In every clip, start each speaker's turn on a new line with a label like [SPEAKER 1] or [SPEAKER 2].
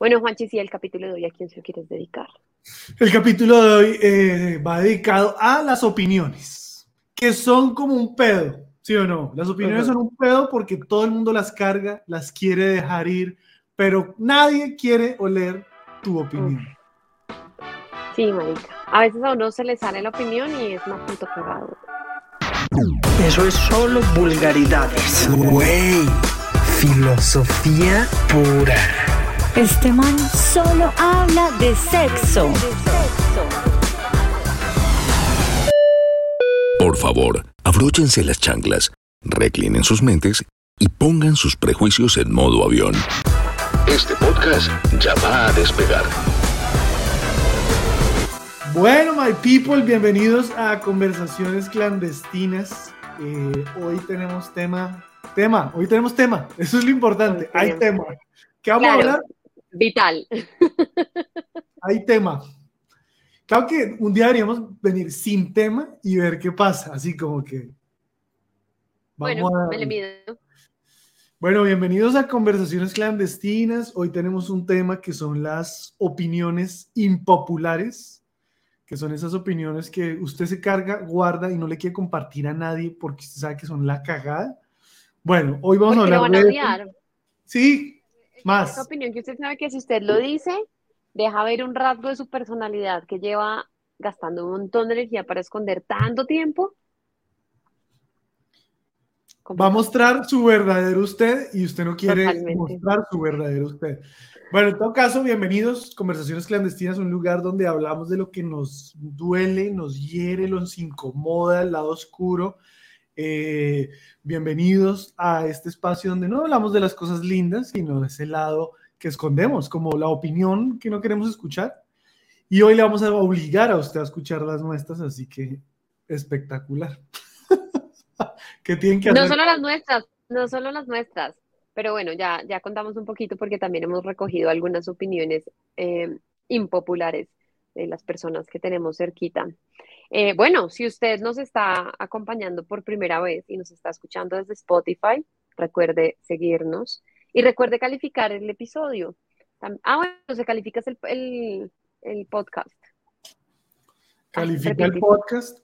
[SPEAKER 1] Bueno, Juanchi, sí, el capítulo de hoy, ¿a quién se lo quieres dedicar?
[SPEAKER 2] El capítulo de hoy eh, va dedicado a las opiniones, que son como un pedo, ¿sí o no? Las opiniones son un pedo porque todo el mundo las carga, las quiere dejar ir, pero nadie quiere oler tu opinión.
[SPEAKER 1] Sí, marica. A veces a uno se le sale la opinión y es más punto pegado.
[SPEAKER 3] Eso es solo vulgaridades. Güey, filosofía pura.
[SPEAKER 4] Este man solo habla de sexo.
[SPEAKER 5] Por favor, abróchense las chanclas, reclinen sus mentes y pongan sus prejuicios en modo avión. Este podcast ya va a despegar.
[SPEAKER 2] Bueno, my people, bienvenidos a Conversaciones Clandestinas. Eh, hoy tenemos tema, tema, hoy tenemos tema, eso es lo importante, hay tema. ¿Qué vamos a hablar?
[SPEAKER 1] Vital.
[SPEAKER 2] Hay tema. Claro que un día deberíamos venir sin tema y ver qué pasa, así como que...
[SPEAKER 1] Vamos bueno, me le mido.
[SPEAKER 2] Bueno, bienvenidos a Conversaciones Clandestinas. Hoy tenemos un tema que son las opiniones impopulares, que son esas opiniones que usted se carga, guarda y no le quiere compartir a nadie porque usted sabe que son la cagada. Bueno, hoy vamos a hablar de... Sí, más.
[SPEAKER 1] Esa opinión que usted sabe que si usted lo dice, deja ver un rasgo de su personalidad que lleva gastando un montón de energía para esconder tanto tiempo.
[SPEAKER 2] Va a mostrar su verdadero usted y usted no quiere mostrar su verdadero usted. Bueno, en todo caso, bienvenidos. Conversaciones clandestinas, un lugar donde hablamos de lo que nos duele, nos hiere, nos incomoda, el lado oscuro. Eh, bienvenidos a este espacio donde no hablamos de las cosas lindas, sino de ese lado que escondemos, como la opinión que no queremos escuchar. Y hoy le vamos a obligar a usted a escuchar las nuestras, así que espectacular.
[SPEAKER 1] ¿Qué tienen que hacer? No solo las nuestras, no solo las nuestras, pero bueno, ya, ya contamos un poquito porque también hemos recogido algunas opiniones eh, impopulares de las personas que tenemos cerquita. Eh, bueno, si usted nos está acompañando por primera vez y nos está escuchando desde Spotify, recuerde seguirnos y recuerde calificar el episodio. Ah, bueno, se califica el, el, podcast.
[SPEAKER 2] Califica el podcast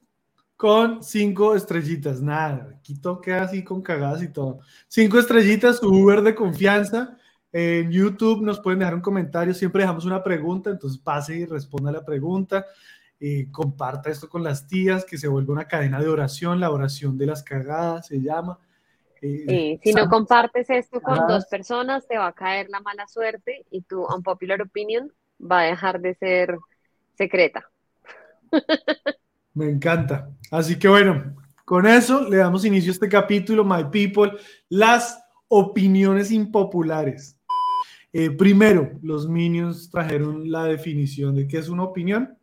[SPEAKER 2] con cinco estrellitas. Nada, aquí toca así con cagadas y todo. Cinco estrellitas, Uber de confianza. En YouTube nos pueden dejar un comentario, siempre dejamos una pregunta, entonces pase y responda la pregunta. Eh, comparta esto con las tías, que se vuelva una cadena de oración, la oración de las cagadas se llama.
[SPEAKER 1] Eh, si no compartes esto con dos personas, te va a caer la mala suerte y tu unpopular opinion va a dejar de ser secreta.
[SPEAKER 2] Me encanta. Así que bueno, con eso le damos inicio a este capítulo, My People, las opiniones impopulares. Eh, primero, los Minions trajeron la definición de qué es una opinión.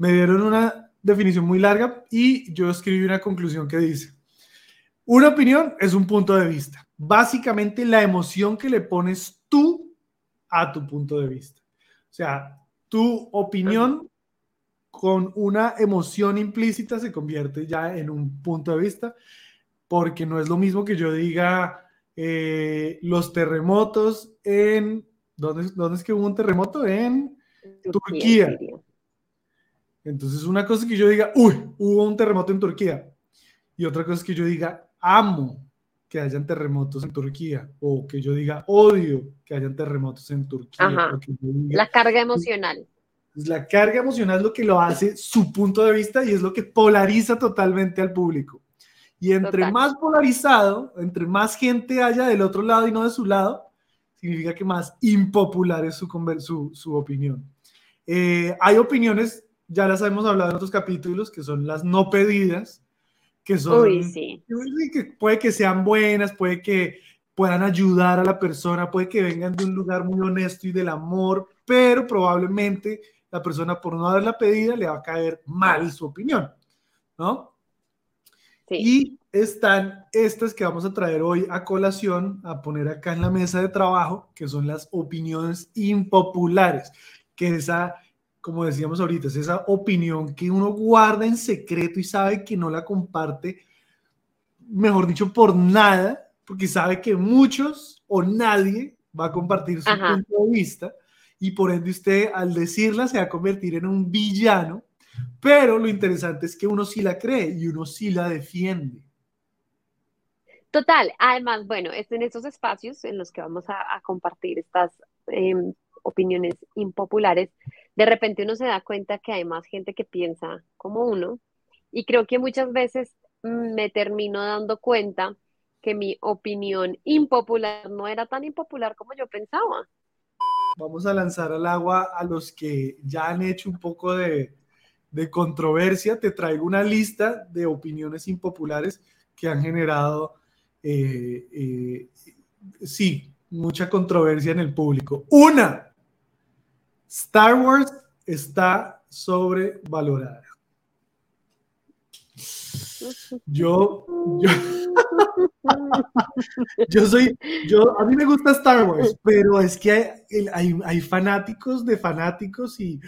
[SPEAKER 2] Me dieron una definición muy larga y yo escribí una conclusión que dice, una opinión es un punto de vista. Básicamente la emoción que le pones tú a tu punto de vista. O sea, tu opinión con una emoción implícita se convierte ya en un punto de vista, porque no es lo mismo que yo diga eh, los terremotos en... ¿dónde, ¿Dónde es que hubo un terremoto? En Turquía. Entonces, una cosa es que yo diga, uy, hubo un terremoto en Turquía. Y otra cosa es que yo diga, amo que hayan terremotos en Turquía o que yo diga odio que hayan terremotos en Turquía.
[SPEAKER 1] la carga emocional.
[SPEAKER 2] La carga emocional es lo que lo hace su punto de vista y es lo que polariza totalmente al público. Y entre más polarizado, entre más gente haya del otro lado y no de su lado, significa que más impopular es su, su, su opinión. Eh, hay opiniones, ya las hemos hablado en otros capítulos, que son las no pedidas, que son, que puede que sean buenas, puede que puedan ayudar a la persona, puede que vengan de un lugar muy honesto y del amor, pero probablemente la persona por no haberla pedida le va a caer mal su opinión, ¿no? Y están estas que vamos a traer hoy a colación, a poner acá en la mesa de trabajo, que son las opiniones impopulares, que esa como decíamos ahorita, es esa opinión que uno guarda en secreto y sabe que no la comparte, mejor dicho, por nada, porque sabe que muchos o nadie va a compartir su punto de vista. y por ende usted al decirla se va a convertir en un villano, pero lo interesante es que uno sí la cree y uno sí la defiende.
[SPEAKER 1] Total, además, bueno, es en estos espacios en los que vamos a, compartir estas em, opiniones impopulares, de repente uno se da cuenta que hay más gente que piensa como uno y creo que muchas veces mm, me termino dando cuenta que mi opinión impopular no era tan impopular como yo pensaba.
[SPEAKER 2] Vamos a lanzar al agua a los que ya han hecho un poco de, controversia. Te traigo una lista de opiniones impopulares que han generado eh, eh, sí, mucha controversia en el público. Una, Star Wars está sobrevalorada. Yo, yo, soy, yo, a mí me gusta Star Wars, pero es que hay, hay, fanáticos de fanáticos y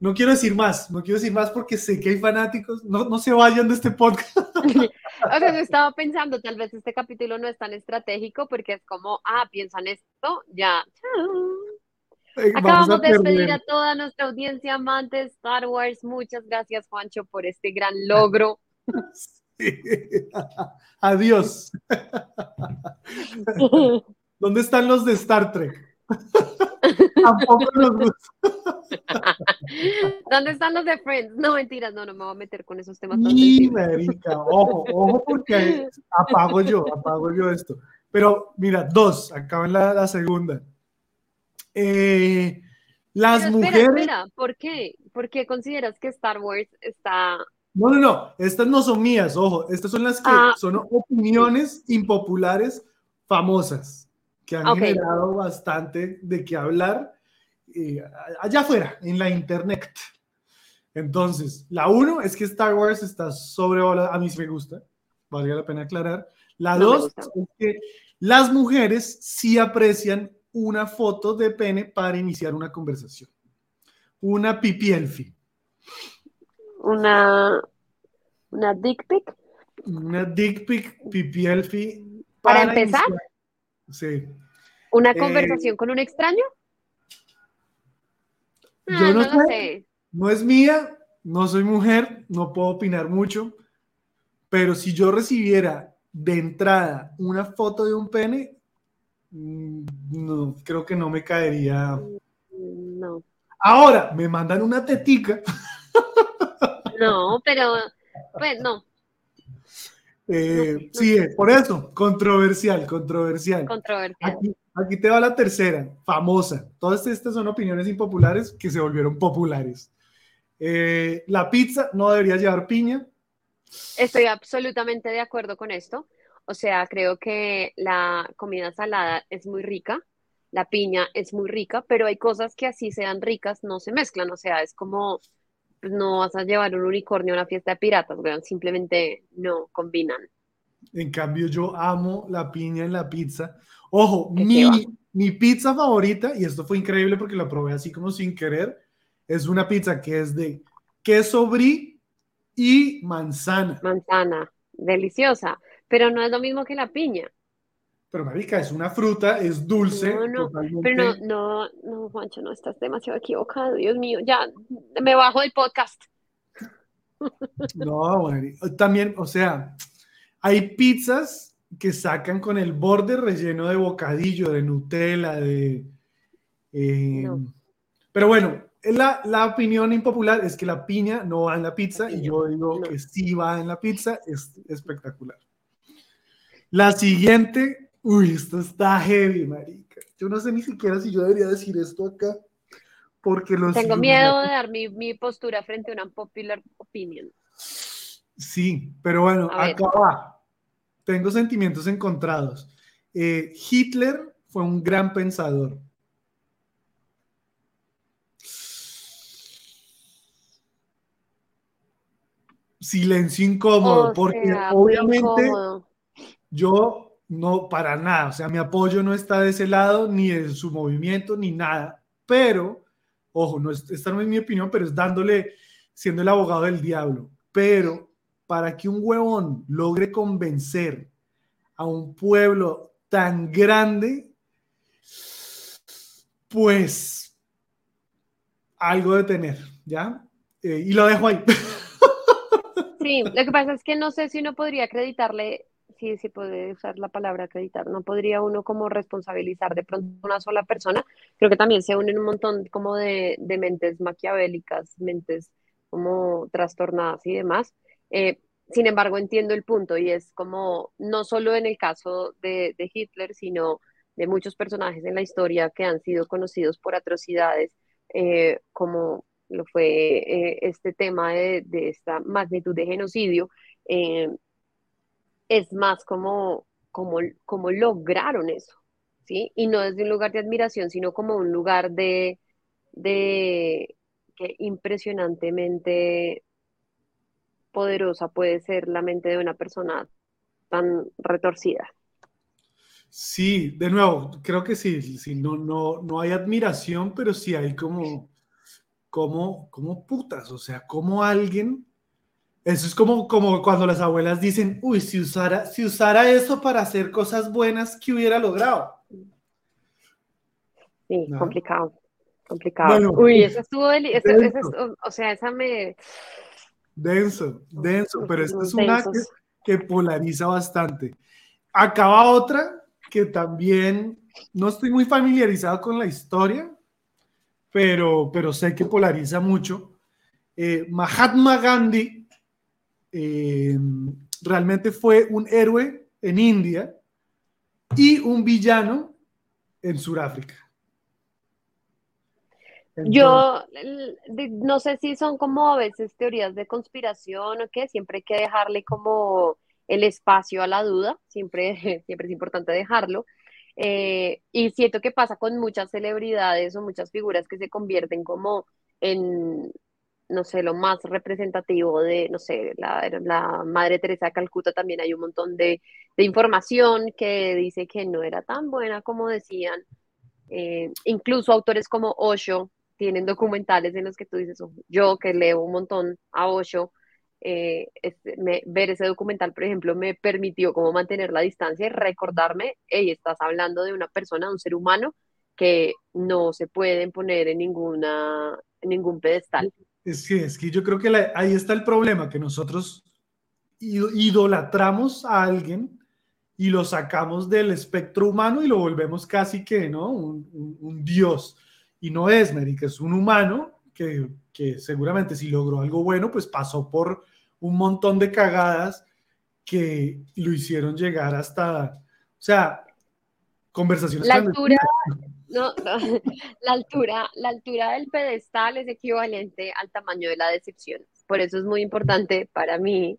[SPEAKER 2] no quiero decir más, no quiero decir más porque sé que hay fanáticos, no, no se vayan de este podcast.
[SPEAKER 1] O sea, estaba pensando, tal vez este capítulo no es tan estratégico porque es como, ah, piensan esto, ya. Acabamos de despedir a toda nuestra audiencia amante de Star Wars. Muchas gracias, Juancho, por este gran logro.
[SPEAKER 2] Adiós. ¿Dónde están los de Star Trek? Tampoco nos gusta.
[SPEAKER 1] ¿Dónde están los de Friends? No, mentiras, no, no me voy a meter con esos temas.
[SPEAKER 2] Sí, ojo, ojo, porque apago yo, apago yo esto. Pero mira, dos, acaba la, la segunda. Eh, las mujeres. Espera,
[SPEAKER 1] ¿por qué? ¿Por qué consideras que Star Wars está
[SPEAKER 2] no, no, no, estas no son mías, ojo, estas son las que ah. son opiniones impopulares famosas que han generado bastante de qué hablar eh, allá afuera, en la internet. Entonces, la uno es que Star Wars está sobrevalorada, a mí sí me gusta, valga la pena aclarar. La dos es que las mujeres sí aprecian una foto de pene para iniciar una conversación. Una pipielfi
[SPEAKER 1] una, una dick pic.
[SPEAKER 2] Una dick pic, pipielfi.
[SPEAKER 1] ¿Para, empezar?
[SPEAKER 2] Sí.
[SPEAKER 1] ¿Una eh, conversación con un extraño?
[SPEAKER 2] yo ah, no, sé. No es mía, no soy mujer, no puedo opinar mucho, pero si yo recibiera de entrada una foto de un pene, no, creo que no me caería.
[SPEAKER 1] No.
[SPEAKER 2] Ahora, me mandan una tetica.
[SPEAKER 1] No, pero, pues no.
[SPEAKER 2] Eh, sí, por eso, controversial, controversial.
[SPEAKER 1] Controversial.
[SPEAKER 2] Aquí, te va la tercera, famosa. Todas estas son opiniones impopulares que se volvieron populares. Eh, la pizza no debería llevar piña.
[SPEAKER 1] Estoy absolutamente de acuerdo con esto. O sea, creo que la comida salada es muy rica, la piña es muy rica, pero hay cosas que así sean ricas, no se mezclan. O sea, es como pues, no vas a llevar un unicornio a una fiesta de piratas, simplemente no combinan.
[SPEAKER 2] En cambio, yo amo la piña en la pizza. Ojo, mi, mi, pizza favorita, y esto fue increíble porque la probé así como sin querer, es una pizza que es de queso brie y manzana.
[SPEAKER 1] Manzana, deliciosa, pero no es lo mismo que la piña.
[SPEAKER 2] Pero marica, es una fruta, es dulce.
[SPEAKER 1] No, no, pero no, no, no, Juancho, no estás demasiado equivocado, Dios mío, ya me bajo del podcast.
[SPEAKER 2] No, bueno, también, o sea, hay pizzas que sacan con el borde relleno de bocadillo, de Nutella, de... Eh, pero bueno, la, la, opinión impopular es que la piña no va en la pizza y yo digo que sí va en la pizza, es espectacular. La siguiente Uy, esto está heavy, marica. Yo no sé ni siquiera si yo debería decir esto acá. Porque los
[SPEAKER 1] Tengo miedo de dar mi, postura frente a una popular opinion.
[SPEAKER 2] Sí, pero bueno, acá va. Tengo sentimientos encontrados. Eh, Hitler fue un gran pensador. Silencio incómodo, porque obviamente yo no, para nada. O sea, mi apoyo no está de ese lado, ni de su movimiento, ni nada. Pero, ojo, no esta no es mi opinión, pero es dándole, siendo el abogado del diablo. Pero para que un huevón logre convencer a un pueblo tan grande, pues algo de tener, ¿ya? Eh, y lo dejo ahí.
[SPEAKER 1] Sí, lo que pasa es que no sé si uno podría acreditarle, si se puede usar la palabra acreditar, no podría uno como responsabilizar de pronto una sola persona. Creo que también se unen un montón como de, de mentes maquiavélicas, mentes como trastornadas y demás. Eh, sin embargo, entiendo el punto y es como no solo en el caso de, de Hitler, sino de muchos personajes en la historia que han sido conocidos por atrocidades, eh, como lo fue eh, este tema de, esta magnitud de genocidio, eh, es más como, como, como lograron eso, ¿sí? Y no desde un lugar de admiración, sino como un lugar de, de que impresionantemente poderosa puede ser la mente de una persona tan retorcida.
[SPEAKER 2] Sí, de nuevo, creo que sí, sí no, no, no hay admiración, pero sí hay como, como, como putas, o sea, como alguien, eso es como, como cuando las abuelas dicen, uy, si usara, si usara eso para hacer cosas buenas, ¿qué hubiera logrado?
[SPEAKER 1] Sí, complicado, complicado. uy, eso estuvo, o sea, esa me...
[SPEAKER 2] Denso, denso, pero esto es una que polariza bastante. Acaba otra que también no estoy muy familiarizado con la historia, pero, pero sé que polariza mucho. Eh, Mahatma Gandhi eh, realmente fue un héroe en India y un villano en Sudáfrica.
[SPEAKER 1] Yo no sé si son como a veces teorías de conspiración o qué, siempre hay que dejarle como el espacio a la duda, siempre, siempre es importante dejarlo. Eh, y siento que pasa con muchas celebridades o muchas figuras que se convierten como en, no sé, lo más representativo de, no sé, la, la Madre Teresa de Calcuta también hay un montón de, de, información que dice que no era tan buena como decían. Eh, incluso autores como Osho tienen documentales en los que tú dices, yo que leo un montón a Osho, eh, este, ver ese documental, por ejemplo, me permitió como mantener la distancia y recordarme, hey, estás hablando de una persona, de un ser humano que no se pueden poner en, ninguna, en ningún pedestal.
[SPEAKER 2] Es que, es que yo creo que ahí está el problema, que nosotros idolatramos a alguien y lo sacamos del espectro humano y lo volvemos casi que, ¿no? Un, un, dios. Y no es, Mérica, es un humano que, que, seguramente si logró algo bueno, pues pasó por un montón de cagadas que lo hicieron llegar hasta, o sea, conversaciones.
[SPEAKER 1] La altura, no, la altura, la altura del pedestal es equivalente al tamaño de la decepción. Por eso es muy importante para mí,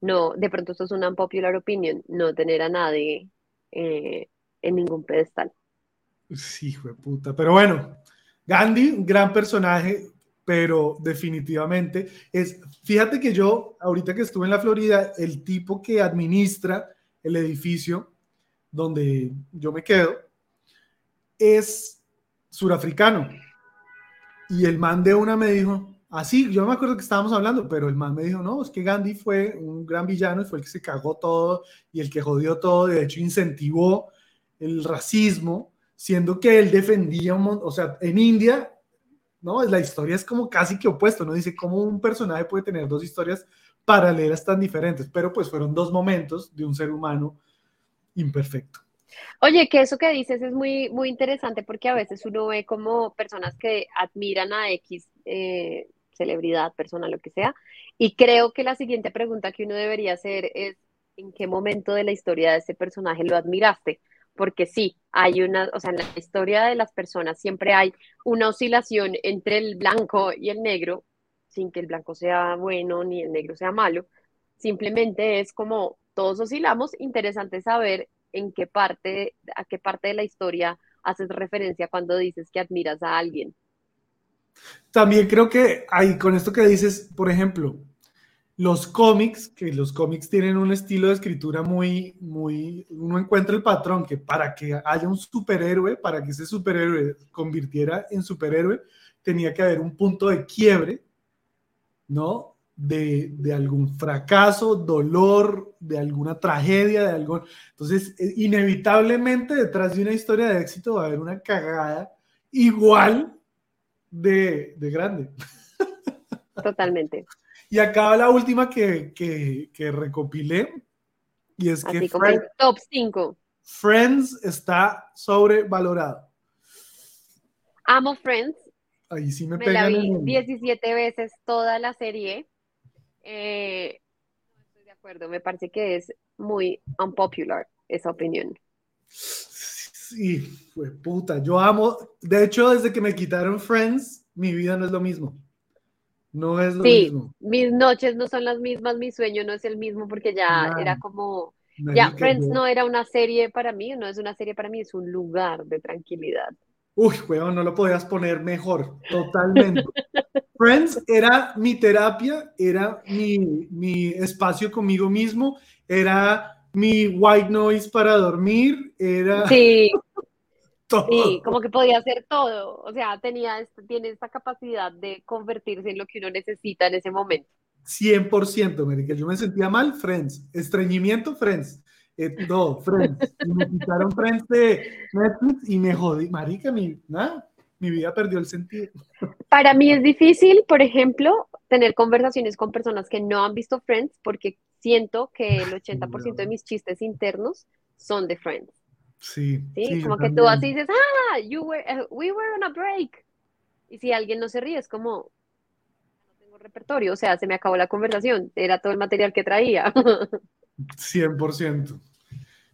[SPEAKER 1] no, de pronto esto es una popular opinion, no tener a nadie eh, en ningún pedestal.
[SPEAKER 2] Sí, hijo de puta. Pero bueno, Gandhi, gran personaje, pero definitivamente es, fíjate que yo, ahorita que estuve en la Florida, el tipo que administra el edificio donde yo me quedo es surafricano. Y el man de una me dijo, así, ah, yo me acuerdo que estábamos hablando, pero el man me dijo, no, es que Gandhi fue un gran villano y fue el que se cagó todo y el que jodió todo, de hecho incentivó el racismo, siendo que él defendía un montón, o sea, en India ¿no? La historia es como casi que opuesto, ¿no? Dice cómo un personaje puede tener dos historias paralelas tan diferentes, pero pues fueron dos momentos de un ser humano imperfecto.
[SPEAKER 1] Oye, que eso que dices es muy, muy interesante porque a veces uno ve como personas que admiran a X eh, celebridad, persona, lo que sea, y creo que la siguiente pregunta que uno debería hacer es, ¿en qué momento de la historia de ese personaje lo admiraste? porque sí, hay una, o sea, en la historia de las personas siempre hay una oscilación entre el blanco y el negro, sin que el blanco sea bueno ni el negro sea malo, simplemente es como todos oscilamos, interesante saber en qué parte, a qué parte de la historia haces referencia cuando dices que admiras a alguien.
[SPEAKER 2] También creo que ahí con esto que dices, por ejemplo, los cómics, que los cómics tienen un estilo de escritura muy, muy, uno encuentra el patrón que para que haya un superhéroe, para que ese superhéroe convirtiera en superhéroe, tenía que haber un punto de quiebre, ¿no? De, de algún fracaso, dolor, de alguna tragedia, de algo. Entonces, e, inevitablemente detrás de una historia de éxito va a haber una cagada igual de, grande.
[SPEAKER 1] Totalmente.
[SPEAKER 2] Y acaba la última que, recopilé. Y es que
[SPEAKER 1] Friends, top 5.
[SPEAKER 2] Friends está sobrevalorado.
[SPEAKER 1] Amo Friends.
[SPEAKER 2] Ahí sí me,
[SPEAKER 1] me la vi 17 veces toda la serie. Eh, no estoy de acuerdo, me parece que es muy unpopular esa opinión.
[SPEAKER 2] Sí, fue puta. Yo amo, de hecho, desde que me quitaron Friends, mi vida no es lo mismo. No es lo mismo.
[SPEAKER 1] Mis noches no son las mismas, mi sueño no es el mismo porque ya era como. ya, Friends no era una serie para mí, no es una serie para mí, es un lugar de tranquilidad.
[SPEAKER 2] Uy, weón, no lo podías poner mejor, totalmente. Friends era mi terapia, era mi, mi espacio conmigo mismo, era mi white noise para dormir, era...
[SPEAKER 1] Sí. Sí, como que podía hacer todo, o sea, tenía, tiene esta capacidad de convertirse en lo que uno necesita en ese momento.
[SPEAKER 2] 100%, Marica, yo me sentía mal, Friends, estreñimiento, Friends, eh, no, Friends, me quitaron Friends de Netflix y me jodí, Marica, mi, nada, mi vida perdió el sentido.
[SPEAKER 1] Para mí es difícil, por ejemplo, tener conversaciones con personas que no han visto Friends porque siento que el 80% de mis chistes internos son de Friends.
[SPEAKER 2] Sí.
[SPEAKER 1] Sí, como que tú así dices, ah, you were, uh, we were on a break. Y si alguien no se ríe, es como, no tengo repertorio, o sea, se me acabó la conversación, era todo el material que traía.
[SPEAKER 2] 100%.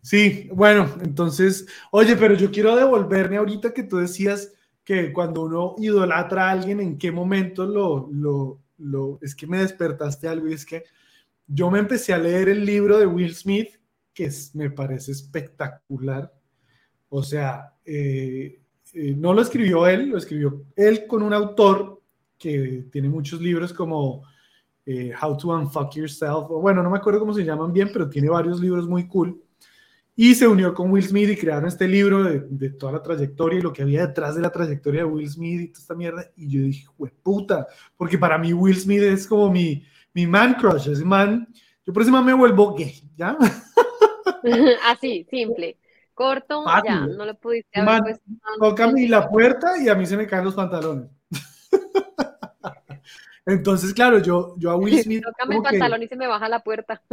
[SPEAKER 2] Sí, bueno, entonces, oye, pero yo quiero devolverme ahorita que tú decías que cuando uno idolatra a alguien, en qué momento lo, lo, lo, es que me despertaste algo y es que yo me empecé a leer el libro de Will Smith, que me parece espectacular. O sea, eh, eh, no lo escribió él, lo escribió él con un autor que tiene muchos libros como eh, How to Unfuck Yourself, o bueno, no me acuerdo cómo se llaman bien, pero tiene varios libros muy cool. Y se unió con Will Smith y crearon este libro de, toda la trayectoria y lo que había detrás de la trayectoria de Will Smith y toda esta mierda. Y yo dije, puta, porque para mí Will Smith es como mi, mi man crush, ese man, yo por ese man me vuelvo gay, ¿ya?
[SPEAKER 1] Así, simple. Corto, ya, no lo pudiste
[SPEAKER 2] haber puesto. Tócame la puerta y a mí se me caen los pantalones. Entonces, claro, yo, yo a Will Smith.
[SPEAKER 1] Tócame el pantalón y se me baja la puerta.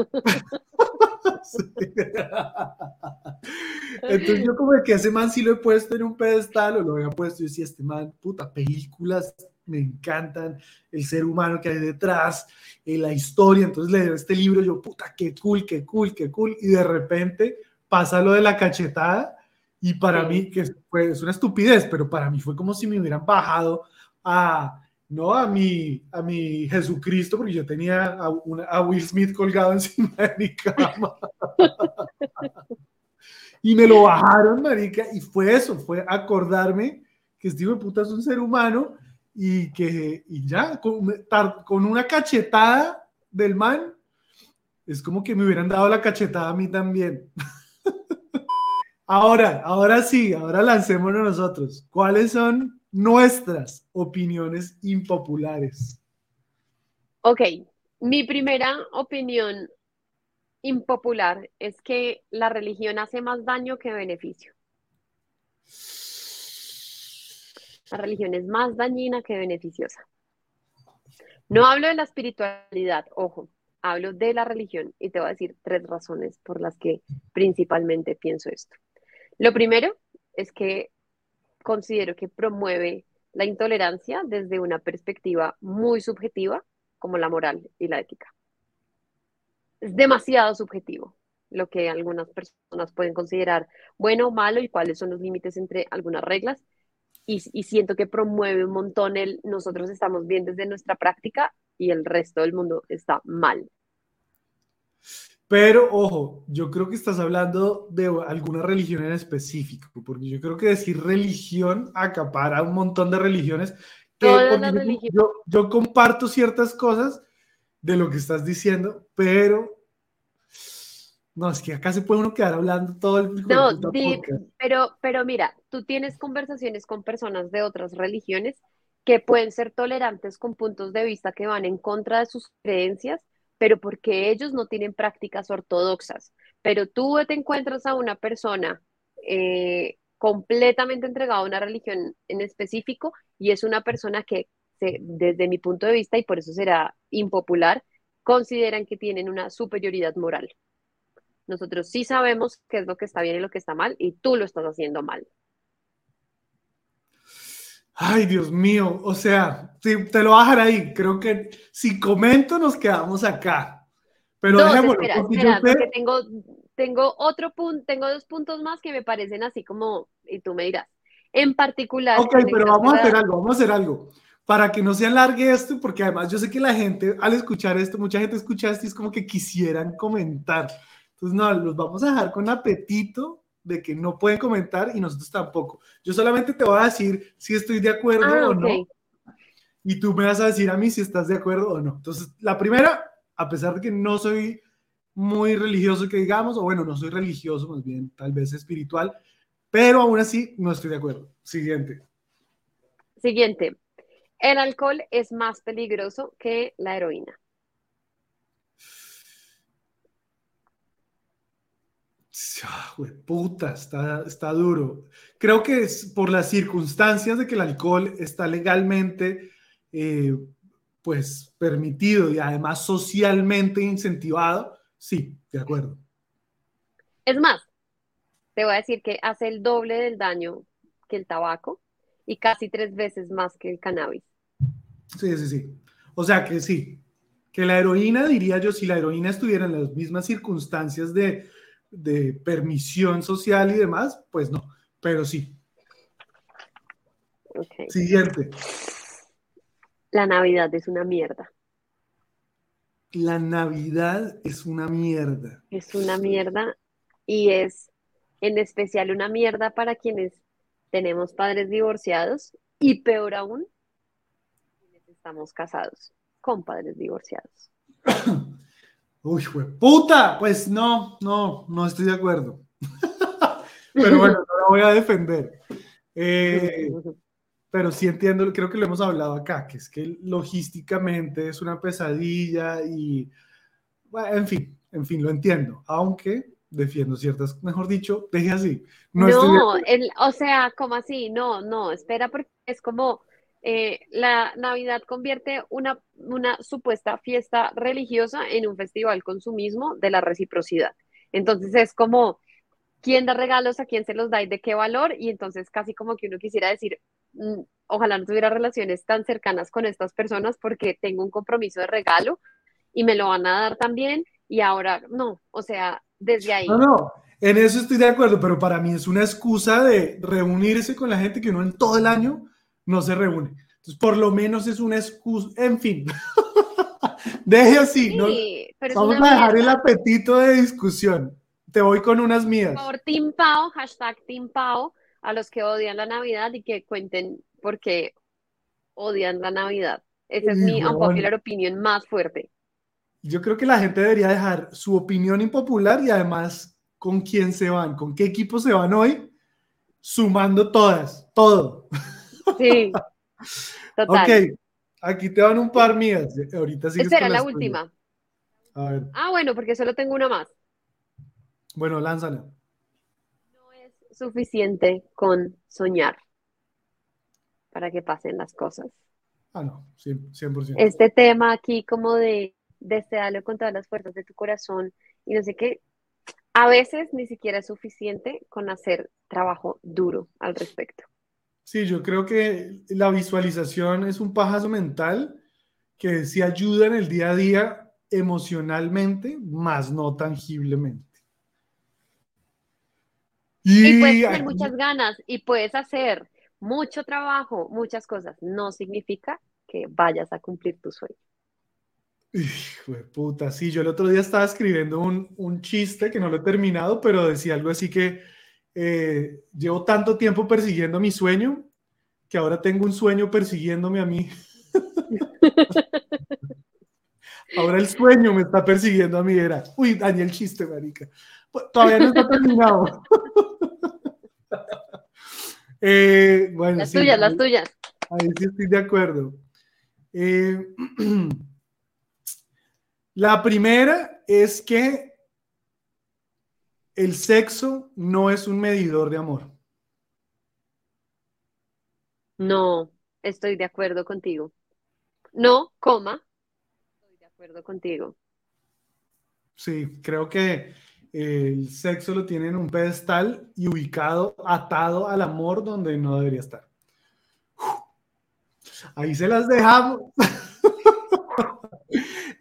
[SPEAKER 2] Entonces yo como que ese man sí lo he puesto en un pedestal o lo había puesto y decía, este man, puta, películas me encantan, el ser humano que hay detrás, eh, la historia, entonces leer este libro, yo, puta, qué cool, qué cool, qué cool, y de repente pasa lo de la cachetada, y para mí, que fue, es una estupidez, pero para mí fue como si me hubieran bajado a, no a mi, a mi Jesucristo, porque yo tenía a, Will Smith colgado encima de mi cama. y me lo bajaron, marica, y fue eso, fue acordarme que este hijo de puta es un ser humano y que y ya, con, con, una cachetada del man, es como que me hubieran dado la cachetada a mí también. ahora, ahora sí, ahora lancémonos nosotros. ¿Cuáles son nuestras opiniones impopulares?
[SPEAKER 1] Ok, mi primera opinión impopular es que la religión hace más daño que beneficio. La religión es más dañina que beneficiosa. No hablo de la espiritualidad, ojo, hablo de la religión y te voy a decir tres razones por las que principalmente pienso esto. Lo primero es que considero que promueve la intolerancia desde una perspectiva muy subjetiva como la moral y la ética. Es demasiado subjetivo lo que algunas personas pueden considerar bueno o malo y cuáles son los límites entre algunas reglas y, siento que promueve un montón el nosotros estamos bien desde nuestra práctica y el resto del mundo está mal.
[SPEAKER 2] Pero ojo, yo creo que estás hablando de alguna religión en específico, porque yo creo que decir religión acapara un montón de religiones. yo, yo comparto ciertas cosas de lo que estás diciendo, pero no, es que acá se puede uno quedar hablando todo el
[SPEAKER 1] No, pero, pero mira, tú tienes conversaciones con personas de otras religiones que pueden ser tolerantes con puntos de vista que van en contra de sus creencias, pero porque ellos no tienen prácticas ortodoxas. Pero tú te encuentras a una persona eh, completamente entregado a una religión en específico y es una persona que, desde mi punto de vista, y por eso será impopular, consideran que tienen una superioridad moral. Nosotros sí sabemos qué es lo que está bien y lo que está mal, y tú lo estás haciendo mal.
[SPEAKER 2] Ay, Dios mío, o sea, te lo voy a dejar ahí. Creo que si comento nos quedamos acá. Pero
[SPEAKER 1] no, espera, porque tengo, tengo otro punto, tengo dos puntos más que me parecen así como, y tú me dirás. En particular.
[SPEAKER 2] Ok, pero vamos a hacer algo, vamos a hacer algo. Para que no se alargue esto, porque además yo sé que la gente, al escuchar esto, mucha gente escucha esto y es como que quisieran comentar. Entonces, no, los vamos a dejar con apetito de que no pueden comentar y nosotros tampoco. Yo solamente te voy a decir si estoy de acuerdo ah, o no. Y tú me vas a decir a mí si estás de acuerdo o no. Entonces, la primera, a pesar de que no soy muy religioso que digamos, o bueno, no soy religioso, más bien tal vez espiritual, pero aún así no estoy de acuerdo. Siguiente.
[SPEAKER 1] Siguiente. El alcohol es más peligroso que la heroína.
[SPEAKER 2] Ah, puta, está, está duro. Creo que es por las circunstancias de que el alcohol está legalmente eh, pues permitido y además socialmente incentivado, sí, de acuerdo.
[SPEAKER 1] Es más, te voy a decir que hace el doble del daño que el tabaco y casi tres veces más que el cannabis.
[SPEAKER 2] Sí, sí, sí. O sea que sí, que la heroína, diría yo, si la heroína estuviera en las mismas circunstancias de de permisión social y demás, pues no, pero sí. Siguiente.
[SPEAKER 1] La Navidad es una mierda.
[SPEAKER 2] La Navidad es una mierda.
[SPEAKER 1] Es una mierda y es en especial una mierda para quienes tenemos padres divorciados y peor aún, quienes estamos casados con padres divorciados.
[SPEAKER 2] Uy, puta, pues no, no, no estoy de acuerdo. pero bueno, no la voy a defender. Eh, pero sí entiendo, creo que lo hemos hablado acá, que es que logísticamente es una pesadilla y, bueno, en fin, en fin, lo entiendo, aunque defiendo ciertas, mejor dicho, deje así.
[SPEAKER 1] No, no o sea, como así, no, no, espera, porque es como eh, la Navidad convierte una, una supuesta fiesta religiosa en un festival consumismo de la reciprocidad. Entonces es como, ¿quién da regalos a quién se los da y de qué valor? Y entonces casi como que uno quisiera decir, mm, ojalá no tuviera relaciones tan cercanas con estas personas porque tengo un compromiso de regalo y me lo van a dar también y ahora no, o sea, desde ahí.
[SPEAKER 2] No, no, en eso estoy de acuerdo, pero para mí es una excusa de reunirse con la gente que uno en todo el año no se reúne. Entonces, por lo menos es una excusa, en fin. Deje así, ¿no? Vamos a dejar el apetito de discusión. Te voy con unas mías.
[SPEAKER 1] Por Team Pau, hashtag Team Pau, a los que odian la Navidad y que cuenten por qué odian la Navidad. Esa es mi unpopular opinión más fuerte.
[SPEAKER 2] Yo creo que la gente debería dejar su opinión impopular y además con quién se van, con qué equipo se van hoy, sumando todas, todo.
[SPEAKER 1] Sí. Total.
[SPEAKER 2] Ok, aquí te van un par mías. Ahorita sí.
[SPEAKER 1] Esta era la última. Ah, bueno, porque solo tengo una más.
[SPEAKER 2] Bueno, lánzala.
[SPEAKER 1] No es suficiente con soñar para que pasen las cosas.
[SPEAKER 2] Ah, no, 100%.
[SPEAKER 1] Este tema aquí como de desearlo con todas las fuerzas de tu corazón y no sé qué, a veces ni siquiera es suficiente con hacer trabajo duro al respecto.
[SPEAKER 2] Sí, yo creo que la visualización es un pajazo mental que sí ayuda en el día a día emocionalmente, más no tangiblemente.
[SPEAKER 1] Y, puedes tener muchas ganas y puedes hacer mucho trabajo, muchas cosas. No significa que vayas a cumplir tu sueño.
[SPEAKER 2] Hijo de puta, sí, yo el otro día estaba escribiendo un, un chiste que no lo he terminado, pero decía algo así que eh, llevo tanto tiempo persiguiendo mi sueño que ahora tengo un sueño persiguiéndome a mí. ahora el sueño me está persiguiendo a mí. Era, uy, Daniel el chiste, marica. Pues, todavía no está terminado.
[SPEAKER 1] Eh, bueno, las tuyas, las tuyas.
[SPEAKER 2] Ahí sí estoy de acuerdo. Eh, la primera es que el sexo no es un medidor de amor.
[SPEAKER 1] No, estoy de acuerdo contigo. No, coma, estoy de acuerdo contigo.
[SPEAKER 2] Sí, creo que el sexo lo tiene en un pedestal y ubicado, atado al amor donde no debería estar. Ahí se las dejamos.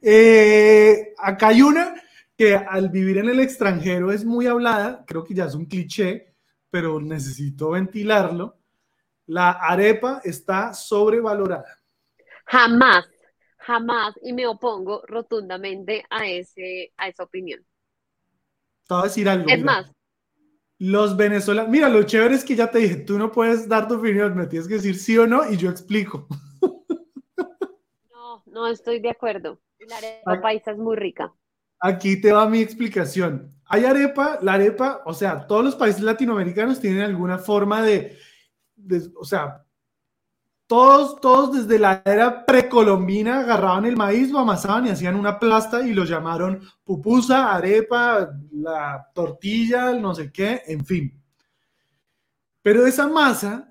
[SPEAKER 2] Eh, acá hay una que al vivir en el extranjero es muy hablada, creo que ya es un cliché, pero necesito ventilarlo. La arepa está sobrevalorada.
[SPEAKER 1] Jamás, jamás, y me opongo rotundamente a, ese, a esa opinión.
[SPEAKER 2] Te voy a decir algo.
[SPEAKER 1] Es más.
[SPEAKER 2] Los venezolanos, mira, lo chévere es que ya te dije, tú no puedes dar tu opinión, me tienes que decir sí o no y yo explico.
[SPEAKER 1] No, no estoy de acuerdo. La arepa paisa es muy rica.
[SPEAKER 2] Aquí te va mi explicación. Hay arepa, la arepa, o sea, todos los países latinoamericanos tienen alguna forma de, o sea, todos, todos desde la era precolombina agarraban el maíz, lo amasaban y hacían una plasta y lo llamaron pupusa, arepa, la tortilla, no sé qué, en fin. Pero esa masa,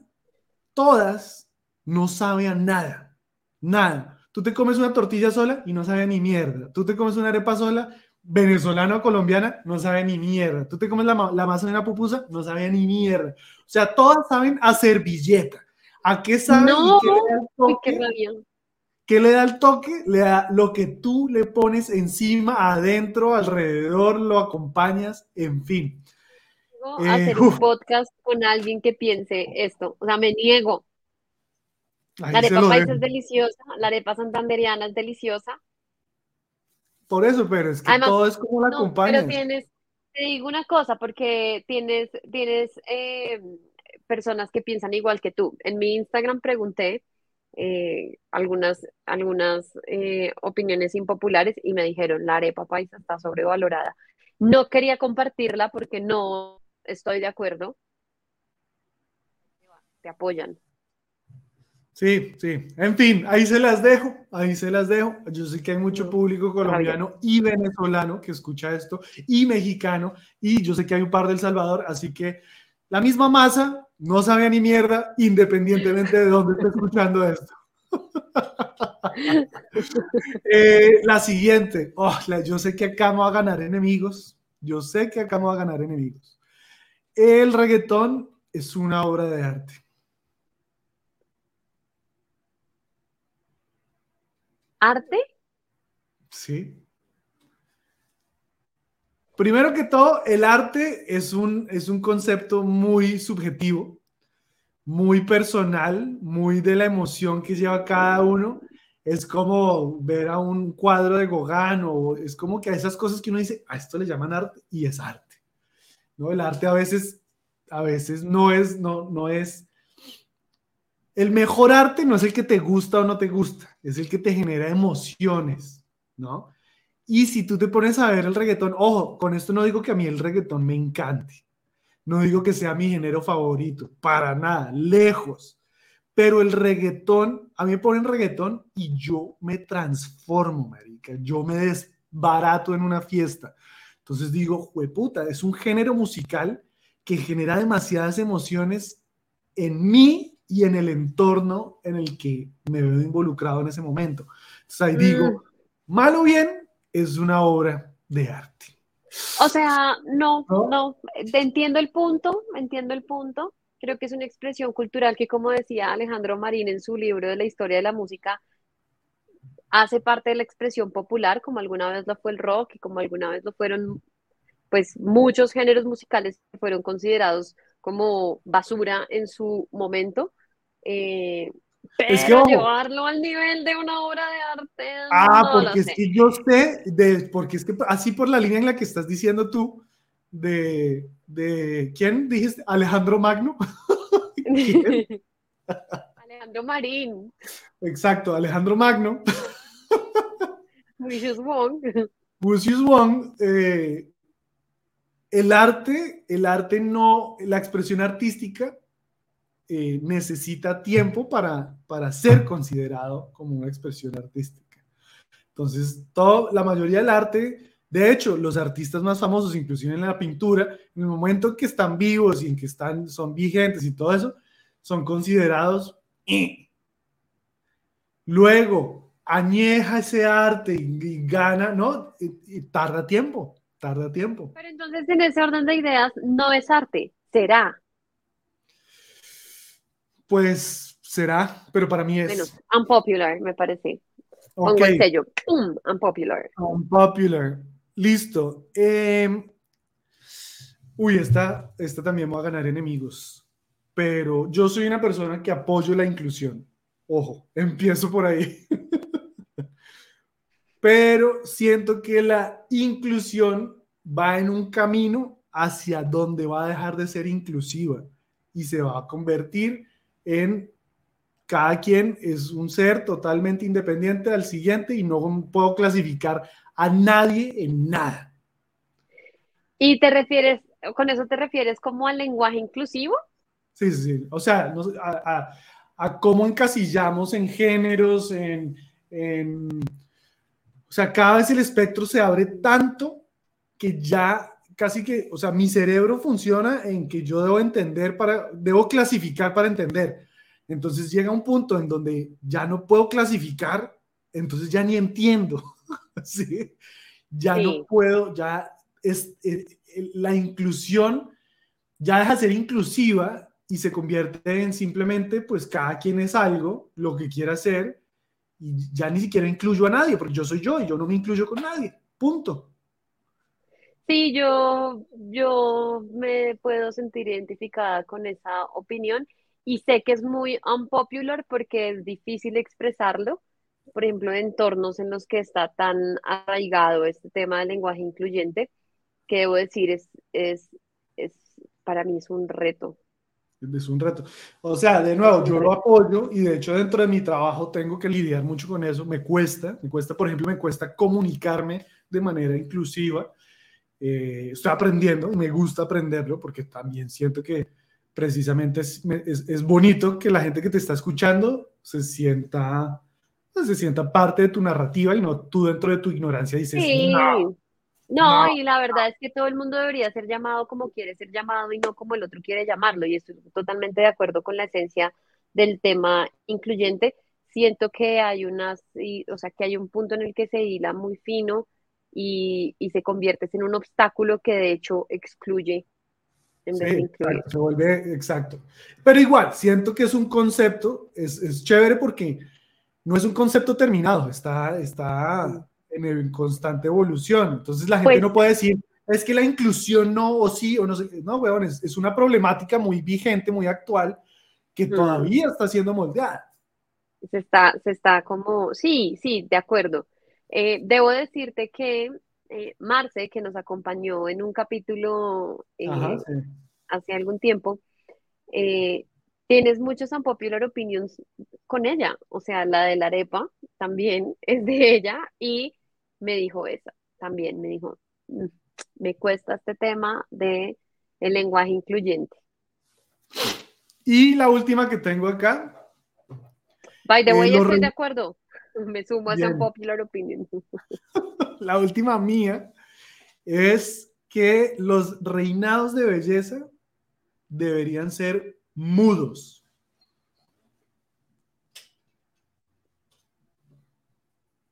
[SPEAKER 2] todas no saben nada, nada. Tú te comes una tortilla sola y no sabe ni mierda. Tú te comes una arepa sola, venezolana o colombiana, no sabe ni mierda. Tú te comes la, masa de una pupusa, no sabe ni mierda. O sea, todas saben a servilleta ¿A qué sabe?
[SPEAKER 1] No, qué le da el toque?
[SPEAKER 2] qué, le da el toque? Le da lo que tú le pones encima, adentro, alrededor, lo acompañas, en fin.
[SPEAKER 1] Eh, hacer un podcast con alguien que piense esto. O sea, me niego. La arepa paisa es deliciosa, la arepa santanderiana es deliciosa.
[SPEAKER 2] Por eso, pero es que todo es como la no, Pero
[SPEAKER 1] tienes, te digo una cosa, porque tienes, tienes eh, personas que piensan igual que tú. En mi Instagram pregunté eh, algunas, algunas eh, opiniones impopulares y me dijeron, la arepa paisa está sobrevalorada. No quería compartirla porque no estoy de acuerdo. Te apoyan.
[SPEAKER 2] Sí, sí. En fin, ahí se las dejo, ahí se las dejo. Yo sé que hay mucho público colombiano y venezolano que escucha esto, y mexicano, y yo sé que hay un par del Salvador, así que la misma masa, no sabía ni mierda, independientemente de dónde esté escuchando esto. Eh, la siguiente, oh, yo sé que acá me va a ganar enemigos, yo sé que acá me va a ganar enemigos. El reggaetón es una obra de arte.
[SPEAKER 1] ¿Arte?
[SPEAKER 2] Sí. Primero que todo, el arte es un, es un concepto muy subjetivo, muy personal, muy de la emoción que lleva cada uno. Es como ver a un cuadro de Gauguin o es como que a esas cosas que uno dice, a esto le llaman arte y es arte. ¿No? El arte a veces, a veces no es, no, no es, el mejor arte no es el que te gusta o no te gusta, es el que te genera emociones, ¿no? Y si tú te pones a ver el reggaetón, ojo, con esto no digo que a mí el reggaetón me encante, no digo que sea mi género favorito, para nada, lejos. Pero el reggaetón, a mí me ponen reggaetón y yo me transformo, marica. Yo me desbarato en una fiesta. Entonces digo, puta, es un género musical que genera demasiadas emociones en mí y en el entorno en el que me veo involucrado en ese momento. Entonces ahí digo, mm. mal o bien, es una obra de arte.
[SPEAKER 1] O sea, no, no, entiendo el punto, entiendo el punto. Creo que es una expresión cultural que, como decía Alejandro Marín en su libro de la historia de la música, hace parte de la expresión popular, como alguna vez lo fue el rock y como alguna vez lo fueron, pues, muchos géneros musicales que fueron considerados como basura en su momento. Eh, pero es que, llevarlo al nivel de una obra de arte.
[SPEAKER 2] Ah, porque es que yo sé, de, porque es que así por la línea en la que estás diciendo tú, de, de ¿quién dijiste? Alejandro Magno.
[SPEAKER 1] Alejandro Marín.
[SPEAKER 2] Exacto, Alejandro Magno.
[SPEAKER 1] Lucius Wong.
[SPEAKER 2] Lucius Wong, eh, el arte, el arte no, la expresión artística eh, necesita tiempo para, para ser considerado como una expresión artística. Entonces, todo, la mayoría del arte, de hecho, los artistas más famosos, inclusive en la pintura, en el momento en que están vivos y en que están, son vigentes y todo eso, son considerados eh. Luego, añeja ese arte y, gana, ¿no? Y, tarda tiempo, tarda tiempo.
[SPEAKER 1] Pero entonces en ese orden de ideas no es arte, será.
[SPEAKER 2] Pues será, pero para mí es. Bueno,
[SPEAKER 1] unpopular, me parece. Pongo el sello. Unpopular.
[SPEAKER 2] Unpopular. Listo. Em, uy, esta, esta también va a ganar enemigos. Pero yo soy una persona que apoyo la inclusión. Ojo, empiezo por ahí. pero siento que la inclusión va en un camino hacia donde va a dejar de ser inclusiva y se va a convertir en cada quien es un ser totalmente independiente al siguiente y no puedo clasificar a nadie en nada.
[SPEAKER 1] ¿Y te refieres, con eso te refieres como al lenguaje inclusivo?
[SPEAKER 2] Sí, sí, sí. O sea, a, a, cómo encasillamos en géneros, en, en, O sea, cada vez el espectro se abre tanto que ya casi que, o sea, mi cerebro funciona en que yo debo entender para, debo clasificar para entender entonces llega un punto en donde ya no puedo clasificar, entonces ya ni entiendo, ¿sí? Ya no puedo, ya es eh, la inclusión ya deja de ser inclusiva y se convierte en simplemente, pues cada quien es algo, lo que quiera hacer, y ya ni siquiera incluyo a nadie, porque yo soy yo y yo no me incluyo con nadie, punto.
[SPEAKER 1] Sí, yo, yo me puedo sentir identificada con esa opinión y sé que es muy unpopular porque es difícil expresarlo, por ejemplo, en entornos en los que está tan arraigado este tema del lenguaje incluyente, que debo decir es, es, es para mí es un reto.
[SPEAKER 2] Es un reto. O sea, de nuevo, yo lo apoyo y de hecho dentro de mi trabajo tengo que lidiar mucho con eso. Me cuesta, me cuesta, por ejemplo, me cuesta comunicarme de manera inclusiva. Eh, estoy aprendiendo y me gusta aprenderlo porque también siento que precisamente es, es, bonito que la gente que te está escuchando se sienta, pues, se sienta parte de tu narrativa y no tú dentro de tu ignorancia dices,
[SPEAKER 1] sí. no, no, y la verdad es que todo el mundo debería ser llamado como quiere ser llamado y no como el otro quiere llamarlo. Y estoy totalmente de acuerdo con la esencia del tema incluyente. Siento que hay unas, o sea, que hay un punto en el que se hila muy fino y, y se convierte en un obstáculo que de hecho excluye
[SPEAKER 2] se vuelve exacto. Pero igual, siento que es un concepto, es, es chévere porque no es un concepto terminado, está, está en, constante evolución. Entonces la gente pues no puede decir, es que la inclusión no, o sí, o no sé, no, weón, es, es una problemática muy vigente, muy actual, que todavía está siendo moldeada.
[SPEAKER 1] Se está, se está como, sí, sí, de acuerdo. Eh, debo decirte que eh, Marce, que nos acompañó en un capítulo eh, hace algún tiempo, eh, tienes muchos unpopular opinions con ella, o sea, la de la arepa también es de ella y me dijo esa, también me dijo, mm, me cuesta este tema de el lenguaje incluyente.
[SPEAKER 2] Y la última que tengo acá.
[SPEAKER 1] By the way, estoy de acuerdo. Me sumo a esa popular opinion.
[SPEAKER 2] la última mía es que los reinados de belleza deberían ser mudos.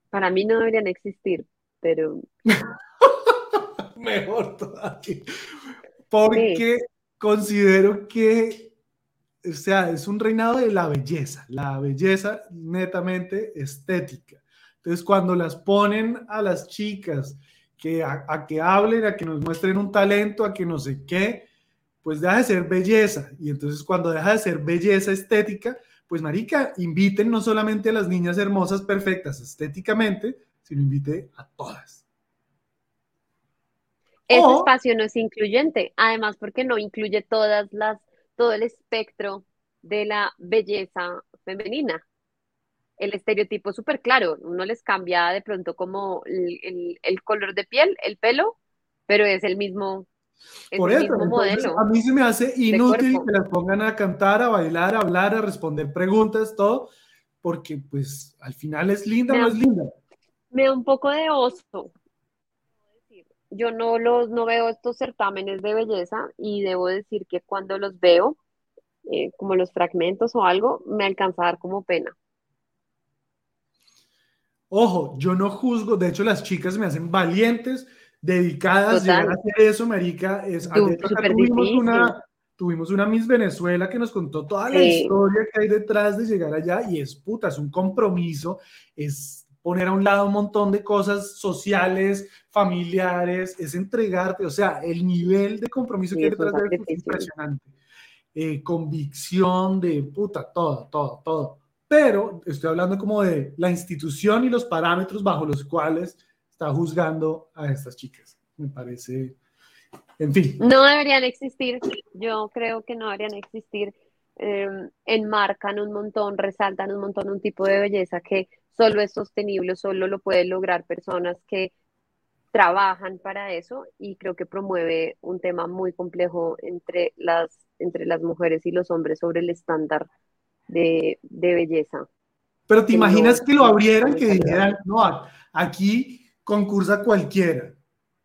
[SPEAKER 1] Para mí no deberían existir, pero...
[SPEAKER 2] Mejor todavía. Porque considero que, o sea, es un reinado de la belleza, la belleza netamente estética. Entonces, cuando las ponen a las chicas que a, que hablen, a que nos muestren un talento, a que no sé qué, pues deja de ser belleza. Y entonces cuando deja de ser belleza estética, pues marica, inviten no solamente a las niñas hermosas, perfectas estéticamente, sino invite a todas.
[SPEAKER 1] Ese espacio no es incluyente, además porque no incluye todas las, todo el espectro de la belleza femenina el estereotipo súper claro. Uno les cambia de pronto como el, color de piel, el pelo, pero es el mismo.
[SPEAKER 2] Por eso, modelo a mí se me hace inútil que las pongan a cantar, a bailar, a hablar, a responder preguntas, todo, porque pues al final es linda o no es linda.
[SPEAKER 1] Me da un poco de oso. Yo no los no veo estos certámenes de belleza y debo decir que cuando los veo eh, como los fragmentos o algo, me alcanza a dar como pena.
[SPEAKER 2] Ojo, yo no juzgo, de hecho las chicas me hacen valientes, dedicadas, a llegar a hacer eso, marica, es, tuvimos una, tuvimos una Miss Venezuela que nos contó toda la historia que hay detrás de llegar allá y es puta, es un compromiso, es poner a un lado un montón de cosas sociales, familiares, es entregarte, o sea, el nivel de compromiso que hay detrás de es impresionante. Eh, convicción de puta, todo, todo, todo. Pero estoy hablando como de la institución y los parámetros bajo los cuales está juzgando a estas chicas. Me parece en fin.
[SPEAKER 1] No deberían existir, yo creo que no deberían existir. Em, enmarcan un montón, resaltan un montón un tipo de belleza que solo es sostenible, solo lo pueden lograr personas que trabajan para eso y creo que promueve un tema muy complejo entre las, entre las mujeres y los hombres sobre el estándar de, belleza.
[SPEAKER 2] Pero te imaginas que lo abrieran, que dijeran, no, aquí concursa cualquiera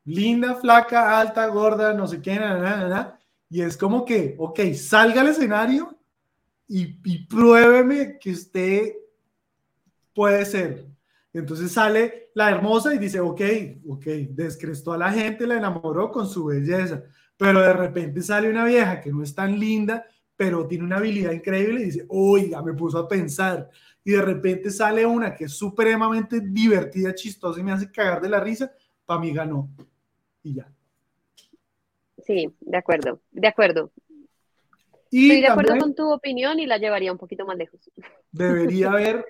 [SPEAKER 2] linda, flaca, alta, gorda, no sé qué, nada, nada, nada. Y es como que, ok, salga al escenario y, pruébeme que usted puede ser. Entonces sale la hermosa y dice, ok, ok, descrestó a la gente, la enamoró con su belleza. Pero de repente sale una vieja que no es tan linda, pero tiene una habilidad increíble y dice, oiga, me puso a pensar. Y de repente sale una que es supremamente divertida, chistosa y me hace cagar de la risa, para mí ganó y ya.
[SPEAKER 1] Sí, de acuerdo, de acuerdo. Estoy de acuerdo con tu opinión y la llevaría un poquito más lejos.
[SPEAKER 2] Debería haber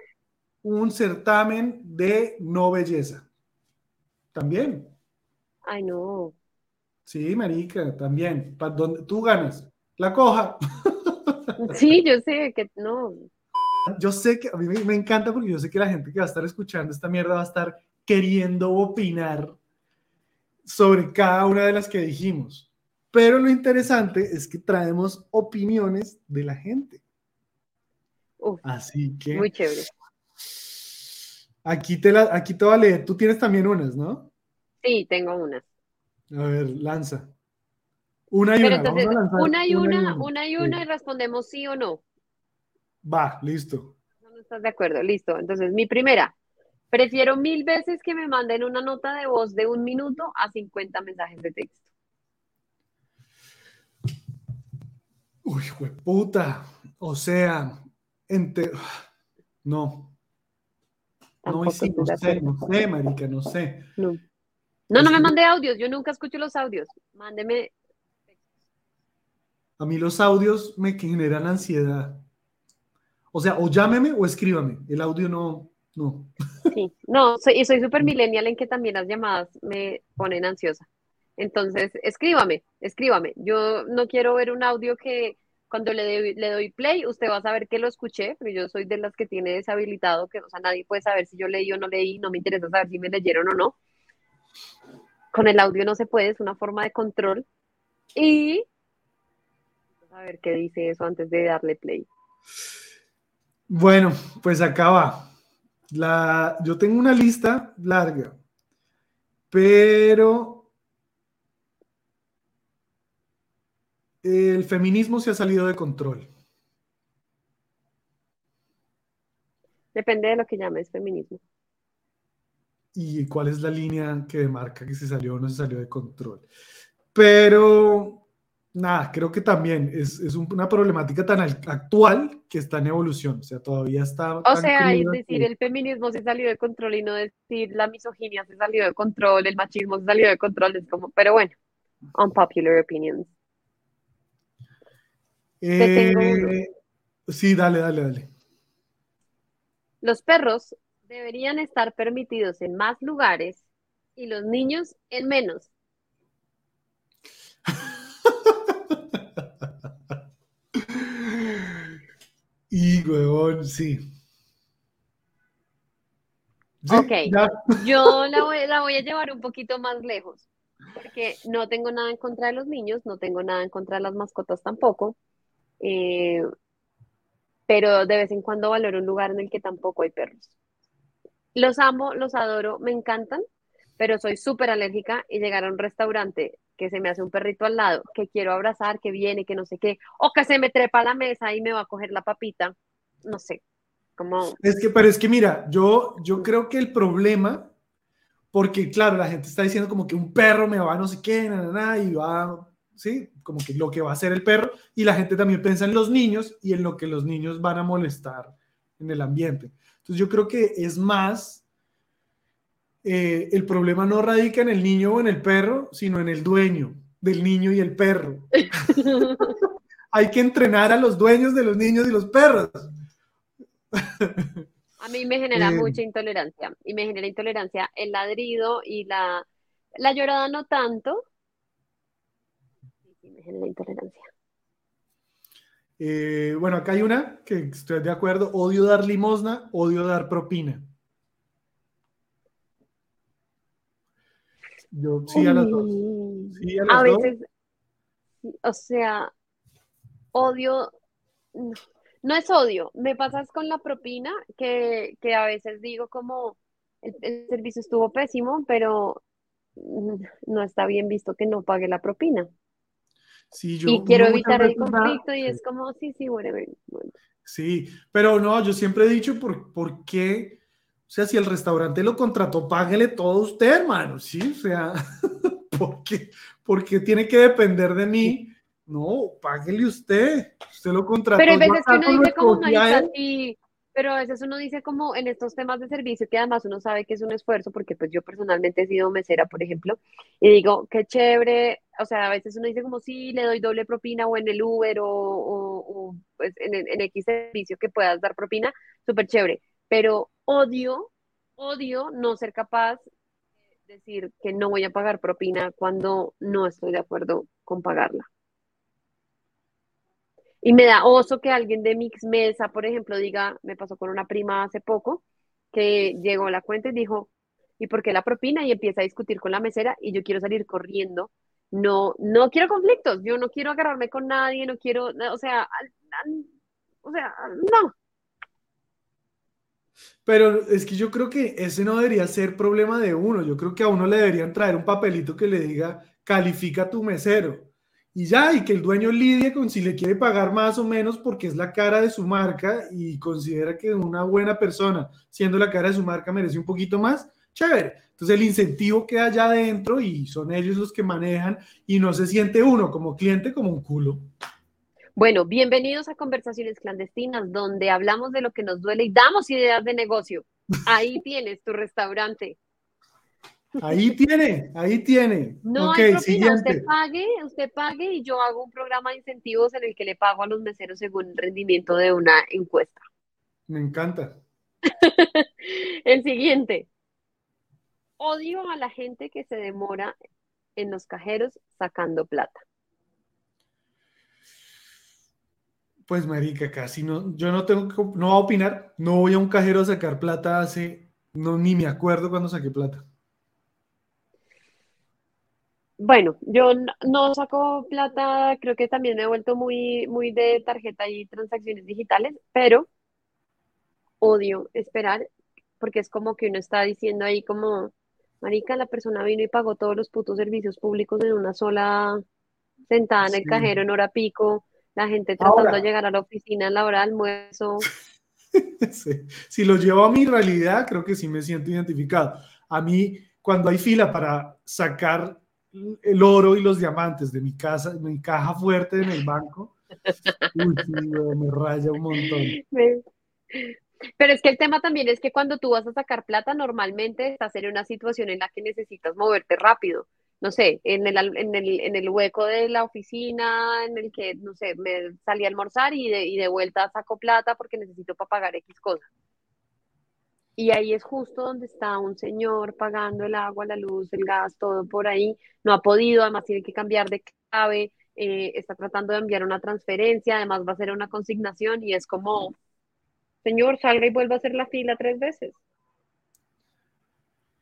[SPEAKER 2] un certamen de no belleza. También.
[SPEAKER 1] Ay, no.
[SPEAKER 2] Sí, marica, también. Para donde tú ganas. La coja.
[SPEAKER 1] Sí, yo sé que no.
[SPEAKER 2] Yo sé que a mí me encanta porque yo sé que la gente que va a estar escuchando esta mierda va a estar queriendo opinar sobre cada una de las que dijimos. Pero lo interesante es que traemos opiniones de la gente. Así que.
[SPEAKER 1] Muy chévere.
[SPEAKER 2] Aquí te, la, aquí te voy a leer. Tú tienes también unas, ¿no?
[SPEAKER 1] Sí, tengo unas.
[SPEAKER 2] A ver, lanza. Una y
[SPEAKER 1] una. una y una, una, y una, y respondemos sí o no.
[SPEAKER 2] Va, listo.
[SPEAKER 1] No estás de acuerdo, listo. Entonces, mi primera. Prefiero mil veces que me manden una nota de voz de un minuto a 50 mensajes de texto.
[SPEAKER 2] Uy, puta. O sea, no. No, no sé, no sé, marica, no sé.
[SPEAKER 1] No. No, no me mande audios, yo nunca escucho los audios. Mándeme.
[SPEAKER 2] A mí los audios me generan ansiedad. O sea, o llámeme o escríbame. El audio no, no.
[SPEAKER 1] Sí, no, soy, y soy súper millennial en que también las llamadas me ponen ansiosa. Entonces, escríbame, escríbame. Yo no quiero ver un audio que cuando le, le doy play, usted va a saber que lo escuché, pero yo soy de las que tiene deshabilitado, que, o sea, nadie puede saber si yo leí o no leí, no me interesa saber si me leyeron o no. Con el audio no se puede, es una forma de control. Y a ver qué dice eso antes de darle play.
[SPEAKER 2] Bueno, pues acá va. La, yo tengo una lista larga, pero el feminismo se ha salido de control.
[SPEAKER 1] Depende de lo que llames feminismo.
[SPEAKER 2] ¿Y cuál es la línea que demarca que se salió o no se salió de control? Pero nada, creo que también es, una problemática tan actual que está en evolución, o sea, todavía está...
[SPEAKER 1] O sea, es decir, el feminismo se salió de control y no decir la misoginia se salió de control, el machismo se salió de control, es como, pero bueno, unpopular opinions.
[SPEAKER 2] Eh, sí, dale, dale, dale.
[SPEAKER 1] Los perros deberían estar permitidos en más lugares y los niños en menos.
[SPEAKER 2] Y, huevón, sí.
[SPEAKER 1] ok, yo la voy, la voy a llevar un poquito más lejos, porque no tengo nada en contra de los niños, no tengo nada en contra de las mascotas tampoco, eh, pero de vez en cuando valoro un lugar en el que tampoco hay perros. Los amo, los adoro, me encantan, pero soy súper alérgica y llegar a un restaurante que se me hace un perrito al lado, que quiero abrazar, que viene, que no sé qué, o que se me trepa a la mesa y me va a coger la papita, no sé, como...
[SPEAKER 2] Es que, pero es que mira, yo, yo creo que el problema, porque claro, la gente está diciendo como que un perro me va a no sé qué, nada, y va, sí, como que lo que va a hacer el perro, y la gente también piensa en los niños y en lo que los niños van a molestar en el ambiente. Entonces yo creo que es más eh, el problema no radica en el niño o en el perro, sino en el dueño del niño y el perro. Hay que entrenar a los dueños de los niños y los perros.
[SPEAKER 1] a mí me genera eh, mucha intolerancia y me genera intolerancia el ladrido y la, la llorada no tanto. Sí, me genera intolerancia.
[SPEAKER 2] Eh, bueno, acá hay una que estoy de acuerdo. Odio dar limosna, odio dar propina. Yo sí a las dos. a,
[SPEAKER 1] veces, o sea, odio, no, es odio, me pasas con la propina que, a veces digo como el, servicio estuvo pésimo, pero no está bien visto que no pague la propina.
[SPEAKER 2] Sí, yo,
[SPEAKER 1] y quiero evitar el conflicto y es como, sí, sí, bueno.
[SPEAKER 2] Sí, pero no, yo siempre he dicho por, por qué o sea, si el restaurante lo contrató, páguele todo usted, hermano, ¿sí? O sea, ¿por qué, porque tiene que depender de mí? No, páguele usted. Usted lo contrató.
[SPEAKER 1] Pero hay veces que uno dice como, y, pero a veces uno dice como en estos temas de servicio que además uno sabe que es un esfuerzo, porque pues yo personalmente he sido mesera, por ejemplo, y digo, qué chévere, o sea, a veces uno dice como, sí, le doy doble propina o en el Uber o, o, pues en, en X servicio que puedas dar propina, súper chévere pero odio, odio no ser capaz de decir que no voy a pagar propina cuando no estoy de acuerdo con pagarla. Y me da oso que alguien de Mix Mesa, por ejemplo, diga, me pasó con una prima hace poco, que llegó a la cuenta y dijo, ¿y por qué la propina? Y empieza a discutir con la mesera y yo quiero salir corriendo. No, no quiero conflictos, yo no quiero agarrarme con nadie, no quiero, o sea, o sea, no,
[SPEAKER 2] pero es que yo creo que ese no debería ser problema de uno. Yo creo que a uno le deberían traer un papelito que le diga, califica tu mesero. Y ya, y que el dueño lidie con si le quiere pagar más o menos porque es la cara de su marca y considera que una buena persona, siendo la cara de su marca, merece un poquito más. Chévere. Entonces el incentivo queda allá adentro y son ellos los que manejan y no se siente uno como cliente como un culo.
[SPEAKER 1] Bueno, bienvenidos a Conversaciones Clandestinas, donde hablamos de lo que nos duele y damos ideas de negocio. Ahí tienes tu restaurante.
[SPEAKER 2] Ahí tiene, ahí tiene.
[SPEAKER 1] No hay propina, usted pague, usted pague y yo hago un programa de incentivos en el que le pago a los meseros según el rendimiento de una encuesta.
[SPEAKER 2] Me encanta.
[SPEAKER 1] el siguiente. Odio a la gente que se demora en los cajeros sacando plata.
[SPEAKER 2] Pues marica, casi no, yo no tengo, no voy a opinar, no voy a un cajero a sacar plata hace, no, ni me acuerdo cuando saqué plata.
[SPEAKER 1] Bueno, yo no, saco plata, creo que también me he vuelto muy, muy de tarjeta y transacciones digitales, pero odio esperar, porque es como que uno está diciendo ahí como, marica, la persona vino y pagó todos los putos servicios públicos en una sola sentada en el cajero en hora pico, la gente tratando de llegar a la oficina en la hora de almuerzo.
[SPEAKER 2] Si lo llevo a mi realidad, creo que sí me siento identificado. A mí, cuando hay fila para sacar el oro y los diamantes de mi casa, mi caja fuerte en el banco, me raya un montón.
[SPEAKER 1] Pero es que el tema también es que cuando tú vas a sacar plata, normalmente estás en una situación en la que necesitas moverte rápido no sé, en el, en el, en el hueco de la oficina, en el que, no sé, me salí a almorzar y de, y de vuelta saco plata porque necesito para pagar X cosas. Y ahí es justo donde está un señor pagando el agua, la luz, el gas, todo por ahí. No ha podido, además tiene que cambiar de clave, eh, está tratando de enviar una transferencia, además va a ser una consignación y es como, señor, salga y vuelva a hacer la fila tres veces.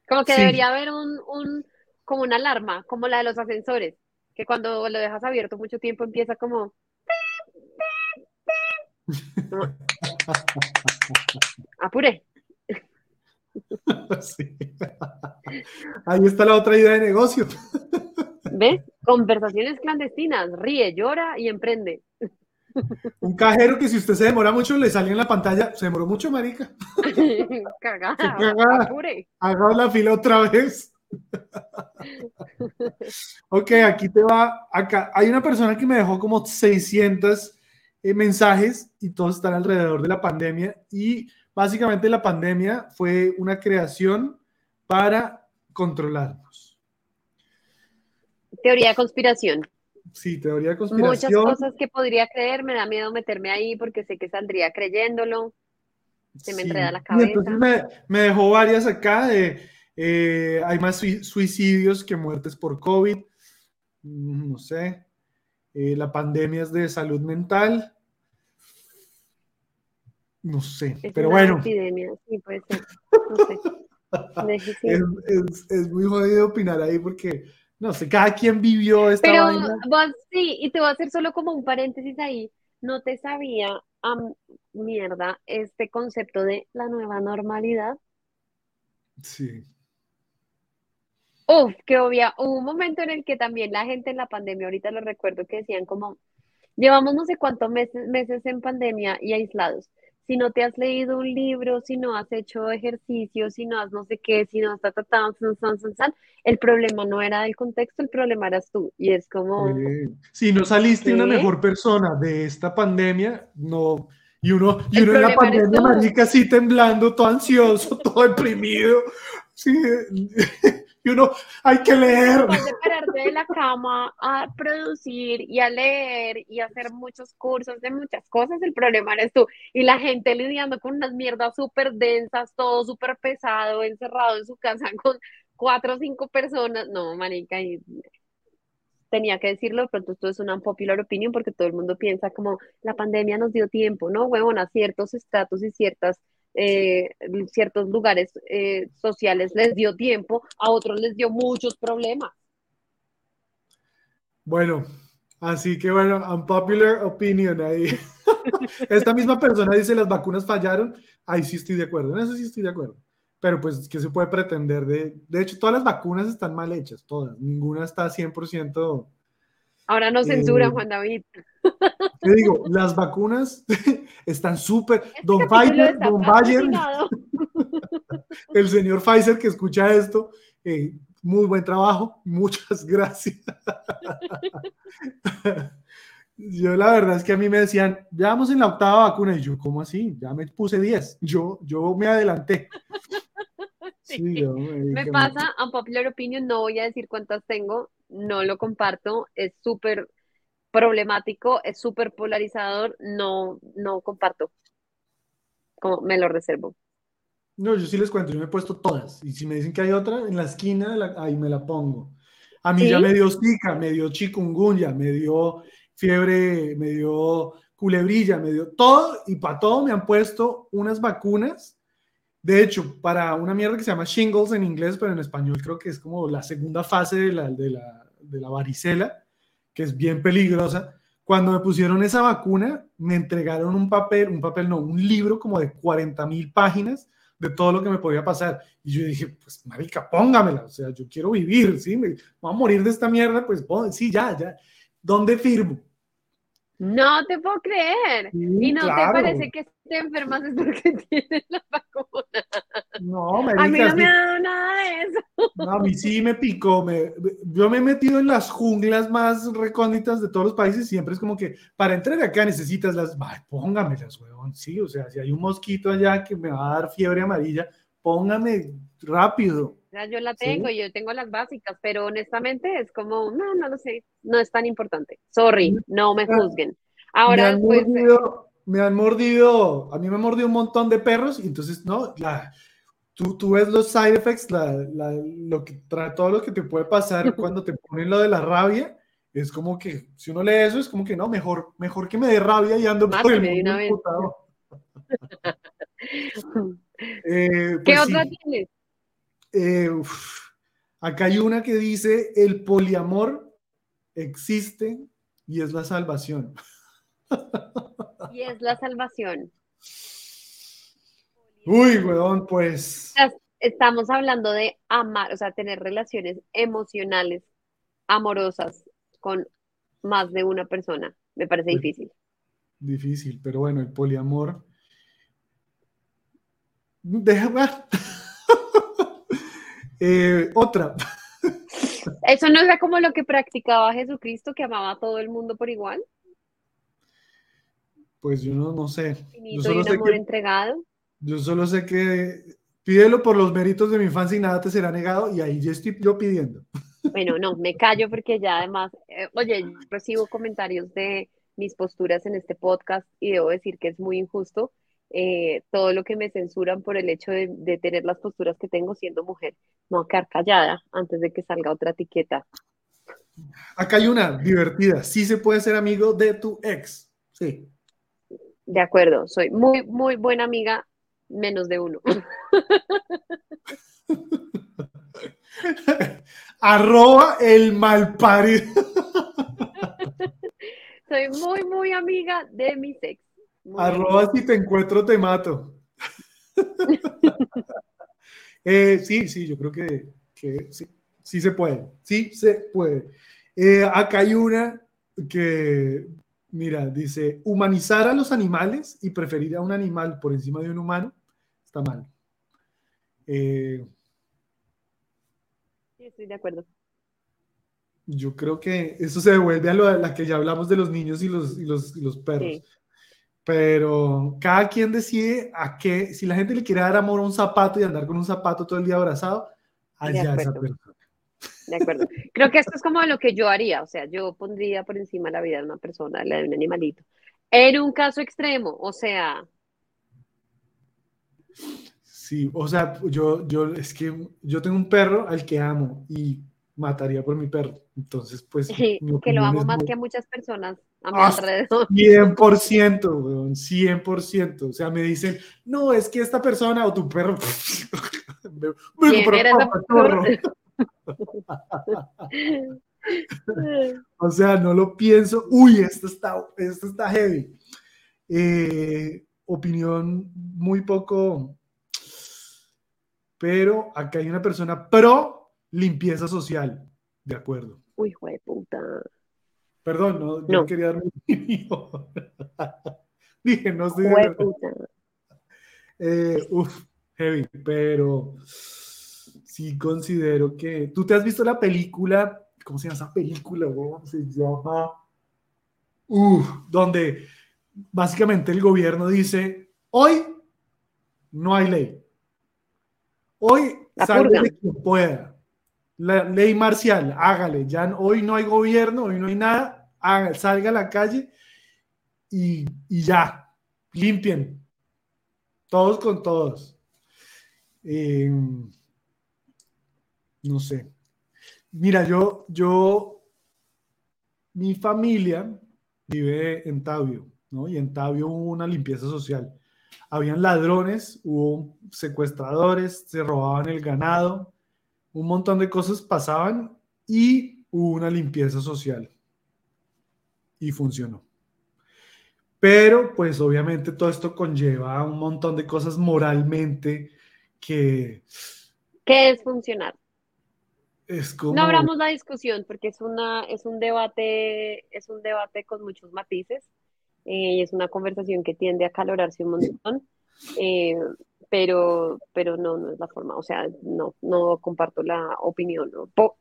[SPEAKER 1] Como que debería haber un, un como una alarma, como la de los ascensores, que cuando lo dejas abierto mucho tiempo empieza como... Apure.
[SPEAKER 2] Ahí está la otra idea de negocio.
[SPEAKER 1] ¿Ves? Conversaciones clandestinas, ríe, llora y emprende.
[SPEAKER 2] Un cajero que si usted se demora mucho le sale en la pantalla, se demoró mucho, marica.
[SPEAKER 1] Cagada,
[SPEAKER 2] Cagada.
[SPEAKER 1] apure.
[SPEAKER 2] Haga la fila otra vez. ok, aquí te va. Acá hay una persona que me dejó como 600 eh, mensajes y todos están alrededor de la pandemia. Y básicamente la pandemia fue una creación para controlarnos.
[SPEAKER 1] Teoría de conspiración.
[SPEAKER 2] Sí, teoría de
[SPEAKER 1] Muchas
[SPEAKER 2] conspiración.
[SPEAKER 1] cosas que podría creer, me da miedo meterme ahí porque sé que saldría creyéndolo. Se me
[SPEAKER 2] Sí.
[SPEAKER 1] enreda la
[SPEAKER 2] Y
[SPEAKER 1] cabeza.
[SPEAKER 2] entonces me, me dejó varias acá de eh, hay más sui- suicidios que muertes por COVID. Mm, No sé. Eh, la pandemia es de salud mental. No sé,
[SPEAKER 1] Es
[SPEAKER 2] pero
[SPEAKER 1] una
[SPEAKER 2] bueno,
[SPEAKER 1] epidemia, sí, puede ser. No sé.
[SPEAKER 2] Es, es- es muy jodido opinar ahí porque, no sé, cada quien vivió esta
[SPEAKER 1] Pero
[SPEAKER 2] vaina.
[SPEAKER 1] vos sí, y te voy a hacer solo como un paréntesis ahí. No te sabía, mierda, este concepto de la nueva normalidad.
[SPEAKER 2] Sí.
[SPEAKER 1] Uf, que obvia, hubo un momento en el que también la gente en la pandemia, ahorita lo recuerdo que decían como, llevamos no sé cuántos meses, meses en pandemia y aislados. Si no te has leído un libro, si no has hecho ejercicio, si no has no sé qué, si no san, san, el problema no era del contexto, el problema eras tú. Y es como,
[SPEAKER 2] Eh, si no saliste una
[SPEAKER 1] ¿Qué?
[SPEAKER 2] mejor persona de esta pandemia, no. Y uno, y
[SPEAKER 1] El
[SPEAKER 2] uno en la pandemia, marica, así temblando, todo ansioso, todo deprimido. Sí. Y uno, hay que leer.
[SPEAKER 1] de pararte de la cama a producir y a leer y a hacer muchos cursos de muchas cosas, el problema eres tú. Y la gente lidiando con unas mierdas súper densas, todo súper pesado, encerrado en su casa con cuatro o cinco personas. No, marica, y tenía que decirlo, de pronto esto es una unpopular opinion porque todo el mundo piensa como la pandemia nos dio tiempo, ¿no? Huevón, a ciertos estratos y ciertas eh, ciertos lugares eh, sociales les dio tiempo, a otros les dio muchos problemas.
[SPEAKER 2] Bueno, así que bueno, unpopular opinion ahí. Esta misma persona dice las vacunas fallaron. Ahí sí estoy de acuerdo, en eso sí estoy de acuerdo. Pero pues, ¿qué se puede pretender de...? De hecho, todas las vacunas están mal hechas, todas. Ninguna está 100%...
[SPEAKER 1] Ahora no
[SPEAKER 2] Eh,
[SPEAKER 1] censuran, Juan David.
[SPEAKER 2] Te digo, las vacunas están súper...
[SPEAKER 1] Este
[SPEAKER 2] Don Pfizer, Don Bayer, el señor Pfizer que escucha esto, eh, muy buen trabajo, muchas gracias. Yo la verdad es que a mí me decían, ya vamos en la octava vacuna, y yo, ¿cómo así? Ya me puse 10, yo, yo me adelanté. Sí, yo
[SPEAKER 1] Me pasa, unpopular opinion, no voy a decir cuántas tengo, no lo comparto, es súper problemático, es súper polarizador, no, no comparto. Como me lo reservo.
[SPEAKER 2] No, yo sí les cuento, yo me he puesto todas. Y si me dicen que hay otra, en la esquina, la- ahí me la pongo. A mí
[SPEAKER 1] ¿Sí?
[SPEAKER 2] ya me dio Zika, me dio chikungunya, me dio fiebre, me dio culebrilla, me dio todo. Y para todo me han puesto unas vacunas. De hecho, para una mierda que se llama shingles en inglés, pero en español creo que es como la segunda fase de la, de la, de la varicela, que es bien peligrosa. Cuando me pusieron esa vacuna, me entregaron un papel, un papel no, un libro como de 40 mil páginas de todo lo que me podía pasar. Y yo dije, pues, marica, póngamela, o sea, yo quiero vivir, ¿sí? Me voy a morir de esta mierda, pues, sí, ya, ya. ¿Dónde firmo?
[SPEAKER 1] No te puedo creer.
[SPEAKER 2] Sí,
[SPEAKER 1] Y no
[SPEAKER 2] claro.
[SPEAKER 1] te parece que te enfermas es porque tienes la vacuna.
[SPEAKER 2] No,
[SPEAKER 1] A mí no me ha dado nada de eso.
[SPEAKER 2] No, a mí sí me picó. Me, yo me he metido en las junglas más recónditas de todos los países. Siempre es como que para entrar acá necesitas las. Ay, póngamelas, weón. Sí, o sea, si hay un mosquito allá que me va a dar fiebre amarilla, póngame rápido.
[SPEAKER 1] Sea, yo la
[SPEAKER 2] Sí.
[SPEAKER 1] tengo, yo tengo las básicas, pero honestamente es como, no, no lo sé, no es tan importante. Sorry, no me juzguen.
[SPEAKER 2] me
[SPEAKER 1] Ahora,
[SPEAKER 2] han
[SPEAKER 1] pues,
[SPEAKER 2] mordido, me han mordido, a mí me han mordido un montón de perros y entonces, no, la, tú, tú ves los side effects, la, la- lo que trae, todo lo que te puede pasar cuando te ponen lo de la rabia, es como que, si uno lee eso, es como que no, mejor, mejor que me dé rabia y ando por el mundo. Eh,
[SPEAKER 1] ¿qué
[SPEAKER 2] pues
[SPEAKER 1] otra
[SPEAKER 2] sí,
[SPEAKER 1] tienes?
[SPEAKER 2] Eh, acá hay una que dice, el poliamor existe y es la salvación.
[SPEAKER 1] Y es la salvación.
[SPEAKER 2] Uy, weón, pues...
[SPEAKER 1] Estamos hablando de amar, o sea, tener relaciones emocionales amorosas con más de una persona. Me parece
[SPEAKER 2] Pues,
[SPEAKER 1] difícil.
[SPEAKER 2] Difícil, pero bueno, el poliamor. Deja. Eh, otra.
[SPEAKER 1] Eso no era como lo que practicaba Jesucristo, que amaba a todo el mundo por igual.
[SPEAKER 2] Pues yo no, no sé. Yo
[SPEAKER 1] y
[SPEAKER 2] solo, sé
[SPEAKER 1] amor
[SPEAKER 2] que,
[SPEAKER 1] entregado.
[SPEAKER 2] yo solo sé que pídelo por los méritos de mi infancia y nada te será negado. Y ahí yo estoy yo pidiendo.
[SPEAKER 1] Bueno, no, me callo porque ya además, eh, oye, recibo comentarios de mis posturas en este podcast y debo decir que es muy injusto eh, todo lo que me censuran por el hecho de, de tener las posturas que tengo siendo mujer. No voy a quedar callada antes de que salga otra etiqueta.
[SPEAKER 2] Acá hay una divertida. Sí se puede ser amigo de tu ex. Sí.
[SPEAKER 1] De acuerdo, soy muy, muy buena amiga, menos de uno.
[SPEAKER 2] Arroba el malparido.
[SPEAKER 1] Soy muy, muy amiga de mi ex. Muy
[SPEAKER 2] Arroba si te encuentro te mato. Eh, sí, sí, yo creo que, que sí, sí se puede. Sí se puede. Eh, acá hay una que, mira, dice, humanizar a los animales y preferir a un animal por encima de un humano está mal. Eh,
[SPEAKER 1] Sí, estoy de acuerdo.
[SPEAKER 2] yo creo que eso se devuelve a lo a la que ya hablamos de los niños y los, y los, y los perros.
[SPEAKER 1] Sí.
[SPEAKER 2] Pero cada quien decide a qué, si la gente le quiere dar amor a un zapato y andar con un zapato todo el día abrazado, allá esa persona.
[SPEAKER 1] De acuerdo. Creo que esto es como lo que yo haría, o sea, yo pondría por encima la vida de una persona, la de un animalito. En un caso extremo, o sea,
[SPEAKER 2] Sí, o sea, yo, yo, es que yo tengo un perro al que amo y mataría por mi perro. Entonces, pues, mi
[SPEAKER 1] que lo amo más
[SPEAKER 2] muy-
[SPEAKER 1] que a muchas personas a mi alrededor.
[SPEAKER 2] 100%, weón, 100%. O sea, me dicen, no, es que esta persona o tu perro. me- me
[SPEAKER 1] ¿Quién era esa
[SPEAKER 2] preocupa, chorro. O sea, no lo pienso. Uy, esto está, esto está heavy. Eh, opinión muy poco. Pero acá hay una persona pro limpieza social. De acuerdo.
[SPEAKER 1] Uy, hijo de puta.
[SPEAKER 2] Perdón, no, yo
[SPEAKER 1] No.
[SPEAKER 2] quería dar mi opinión. Dije, no estoy de
[SPEAKER 1] de.
[SPEAKER 2] Eh, uf, heavy, pero sí considero que. ¿Tú te has visto la película? ¿Cómo se llama esa película? weón? Se llama. Uf, donde básicamente el gobierno dice: Hoy no hay ley. Hoy salve
[SPEAKER 1] purga.
[SPEAKER 2] quien pueda. La ley marcial, hágale. Ya hoy no hay gobierno, hoy no hay nada. Salga a la calle y, y ya. Limpien. Todos con todos. Eh, no sé. Mira, yo, yo, mi familia vive en Tabio, ¿no? Y en Tabio hubo una limpieza social. Habían ladrones, hubo secuestradores, se robaban el ganado, un montón de cosas pasaban y hubo una limpieza social. Y funcionó. Pero, pues obviamente todo esto conlleva un montón de cosas moralmente que
[SPEAKER 1] ¿Qué es funcionar?
[SPEAKER 2] es como...
[SPEAKER 1] No abramos la discusión porque es una, es un debate, es un debate con muchos matices eh, y es una conversación que tiende a acalorarse un montón, eh, pero, pero no, no es la forma, o sea, no, no comparto la opinión,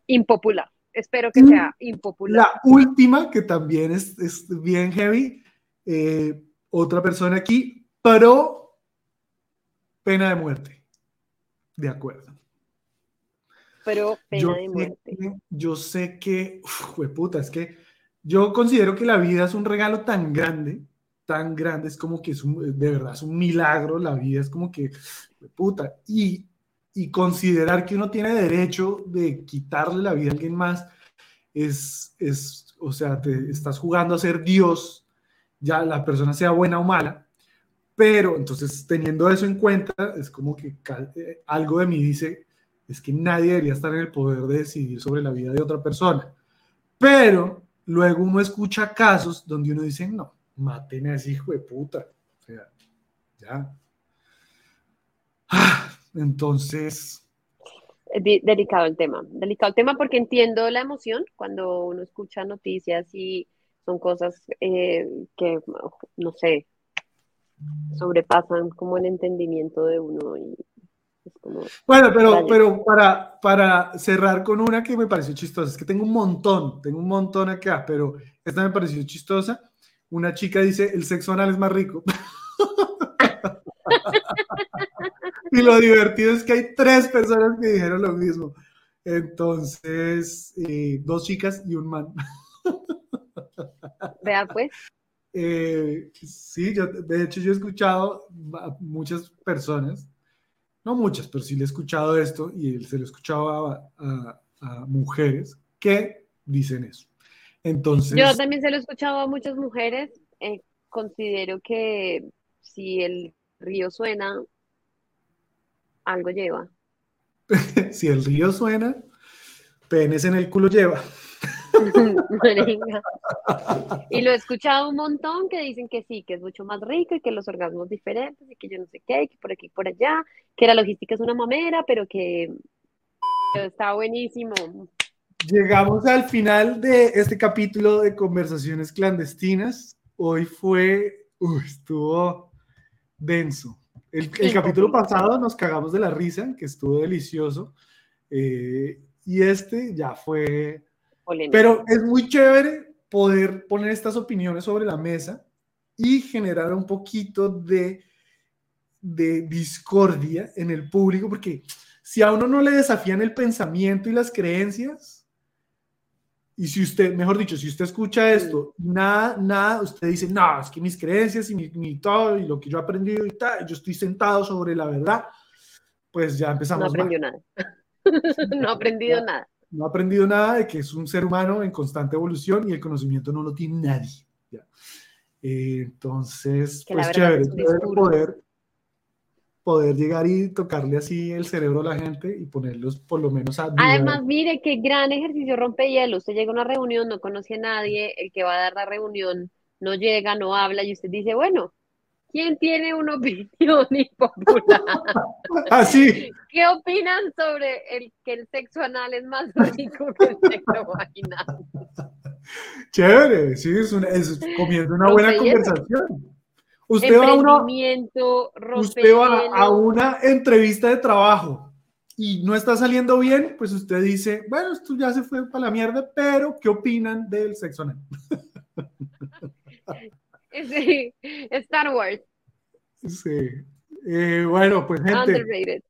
[SPEAKER 1] impopular. Espero que
[SPEAKER 2] Mm.
[SPEAKER 1] sea impopular.
[SPEAKER 2] La última, que también es, es bien heavy, eh, otra persona aquí, pero pena de muerte. De acuerdo.
[SPEAKER 1] Pero pena
[SPEAKER 2] Yo
[SPEAKER 1] de muerte.
[SPEAKER 2] que, yo sé que, uf, jueputa, es que yo considero que la vida es un regalo tan grande, tan grande, es como que es un, de verdad, es un milagro, la vida es como que, puta, y, y considerar que uno tiene derecho de quitarle la vida a alguien más, es, es, o sea, te estás jugando a ser Dios, ya la persona sea buena o mala, pero entonces teniendo eso en cuenta, es como que eh, algo de mí dice, es que nadie debería estar en el poder de decidir sobre la vida de otra persona. Pero luego uno escucha casos donde uno dice, no, maten a ese hijo de puta. O sea, ya. Entonces,
[SPEAKER 1] delicado el tema, delicado el tema porque entiendo la emoción cuando uno escucha noticias y son cosas eh, que, no sé, sobrepasan como el entendimiento de uno y
[SPEAKER 2] bueno, pero, pero para, para cerrar con una que me pareció chistosa, es que tengo un montón, tengo un montón acá, pero esta me pareció chistosa. Una chica dice, el sexo anal es más rico. y lo divertido es que hay tres personas que dijeron lo mismo. Entonces, eh, dos chicas y un man.
[SPEAKER 1] Vea pues.
[SPEAKER 2] Eh, sí, yo, de hecho yo he escuchado a muchas personas no muchas, pero sí le he escuchado esto y se lo he escuchado a, mujeres que dicen eso. Entonces.
[SPEAKER 1] Yo también se lo he escuchado a muchas mujeres. Eh, considero que si el río suena, algo lleva.
[SPEAKER 2] si el río suena, penes en el culo lleva.
[SPEAKER 1] y lo he escuchado un montón que dicen que sí, que es mucho más rico y que los orgasmos diferentes y que yo no sé qué, que por aquí y por allá, que la logística es una mamera, pero que está buenísimo.
[SPEAKER 2] Llegamos al final de este capítulo de conversaciones clandestinas. Hoy fue, estuvo denso. El, capítulo pasado nos cagamos de la risa, que estuvo delicioso. Eh, y este ya fue pero es muy chévere poder poner estas opiniones sobre la mesa y generar un poquito de, de discordia en el público, porque si a uno no le desafían el pensamiento y las creencias, y si usted, mejor dicho, si usted escucha esto, nada, nada, usted dice, no, es que mis creencias y mi, todo y lo que yo he aprendido y tal, yo estoy sentado sobre la verdad, pues ya empezamos.
[SPEAKER 1] No aprendió nada. no ha aprendido nada
[SPEAKER 2] no ha aprendido nada de que es un ser humano en constante evolución y el conocimiento no lo tiene nadie. Eh, entonces, pues chévere, poder, poder llegar y tocarle así el cerebro a la gente y ponerlos por lo menos a...
[SPEAKER 1] Además, mire qué gran ejercicio rompe hielo. Usted llega a una reunión, no conoce a nadie, el que va a dar la reunión no llega, no habla y usted dice, bueno, ¿Quién tiene una opinión impopular?
[SPEAKER 2] Así.
[SPEAKER 1] Ah, ¿Qué opinan sobre el que el sexo anal es más rico que el sexo vaginal?
[SPEAKER 2] Chévere, sí, es, una, es comiendo una buena conversación. Usted va, a una, usted va a una entrevista de trabajo y no está saliendo bien, pues usted dice, bueno, esto ya se fue para la mierda, pero ¿qué opinan del sexo anal?
[SPEAKER 1] Sí, Star Wars.
[SPEAKER 2] Sí. Eh, bueno, pues gente.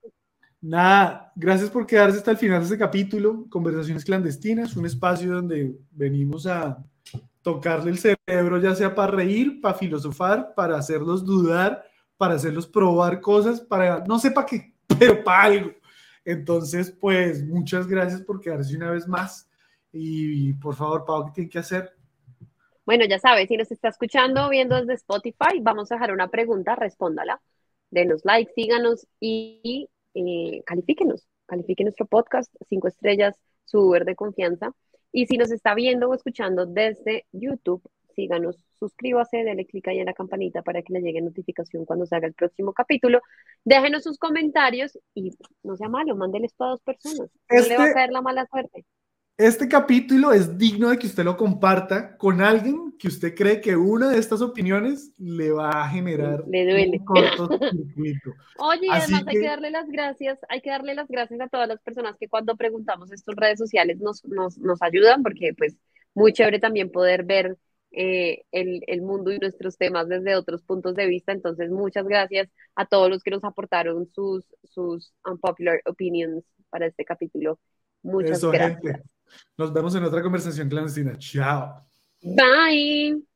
[SPEAKER 2] Nada, gracias por quedarse hasta el final de este capítulo. Conversaciones clandestinas, un espacio donde venimos a tocarle el cerebro, ya sea para reír, para filosofar, para hacerlos dudar, para hacerlos probar cosas, para no sé para qué, pero para algo. Entonces, pues muchas gracias por quedarse una vez más. Y, por favor, Pau, ¿qué tiene que hacer?
[SPEAKER 1] Bueno, ya sabes, si nos está escuchando viendo desde Spotify, vamos a dejar una pregunta, respóndala. Denos like, síganos y eh, califíquenos. Nuestro podcast, cinco estrellas, su de confianza. Y si nos está viendo o escuchando desde YouTube, síganos, suscríbase, dale clic ahí en la campanita para que le llegue notificación cuando se haga el próximo capítulo. Déjenos sus comentarios y no sea malo, mándenles a dos personas. No le va a este caer la mala suerte.
[SPEAKER 2] Este capítulo es digno de que usted lo comparta con alguien que usted cree que una de estas opiniones le va a generar
[SPEAKER 1] le duele. un cortocircuito. Oye, además hay que darle las gracias, hay que darle las gracias a todas las personas que cuando preguntamos estas redes sociales nos, nos, nos ayudan, porque pues muy chévere también poder ver eh, el, el, mundo y nuestros temas desde otros puntos de vista. Entonces, muchas gracias a todos los que nos aportaron sus, sus unpopular opinions para este capítulo. Muchas gracias.
[SPEAKER 2] Nos vemos en otra conversación clandestina. Chao.
[SPEAKER 1] Bye.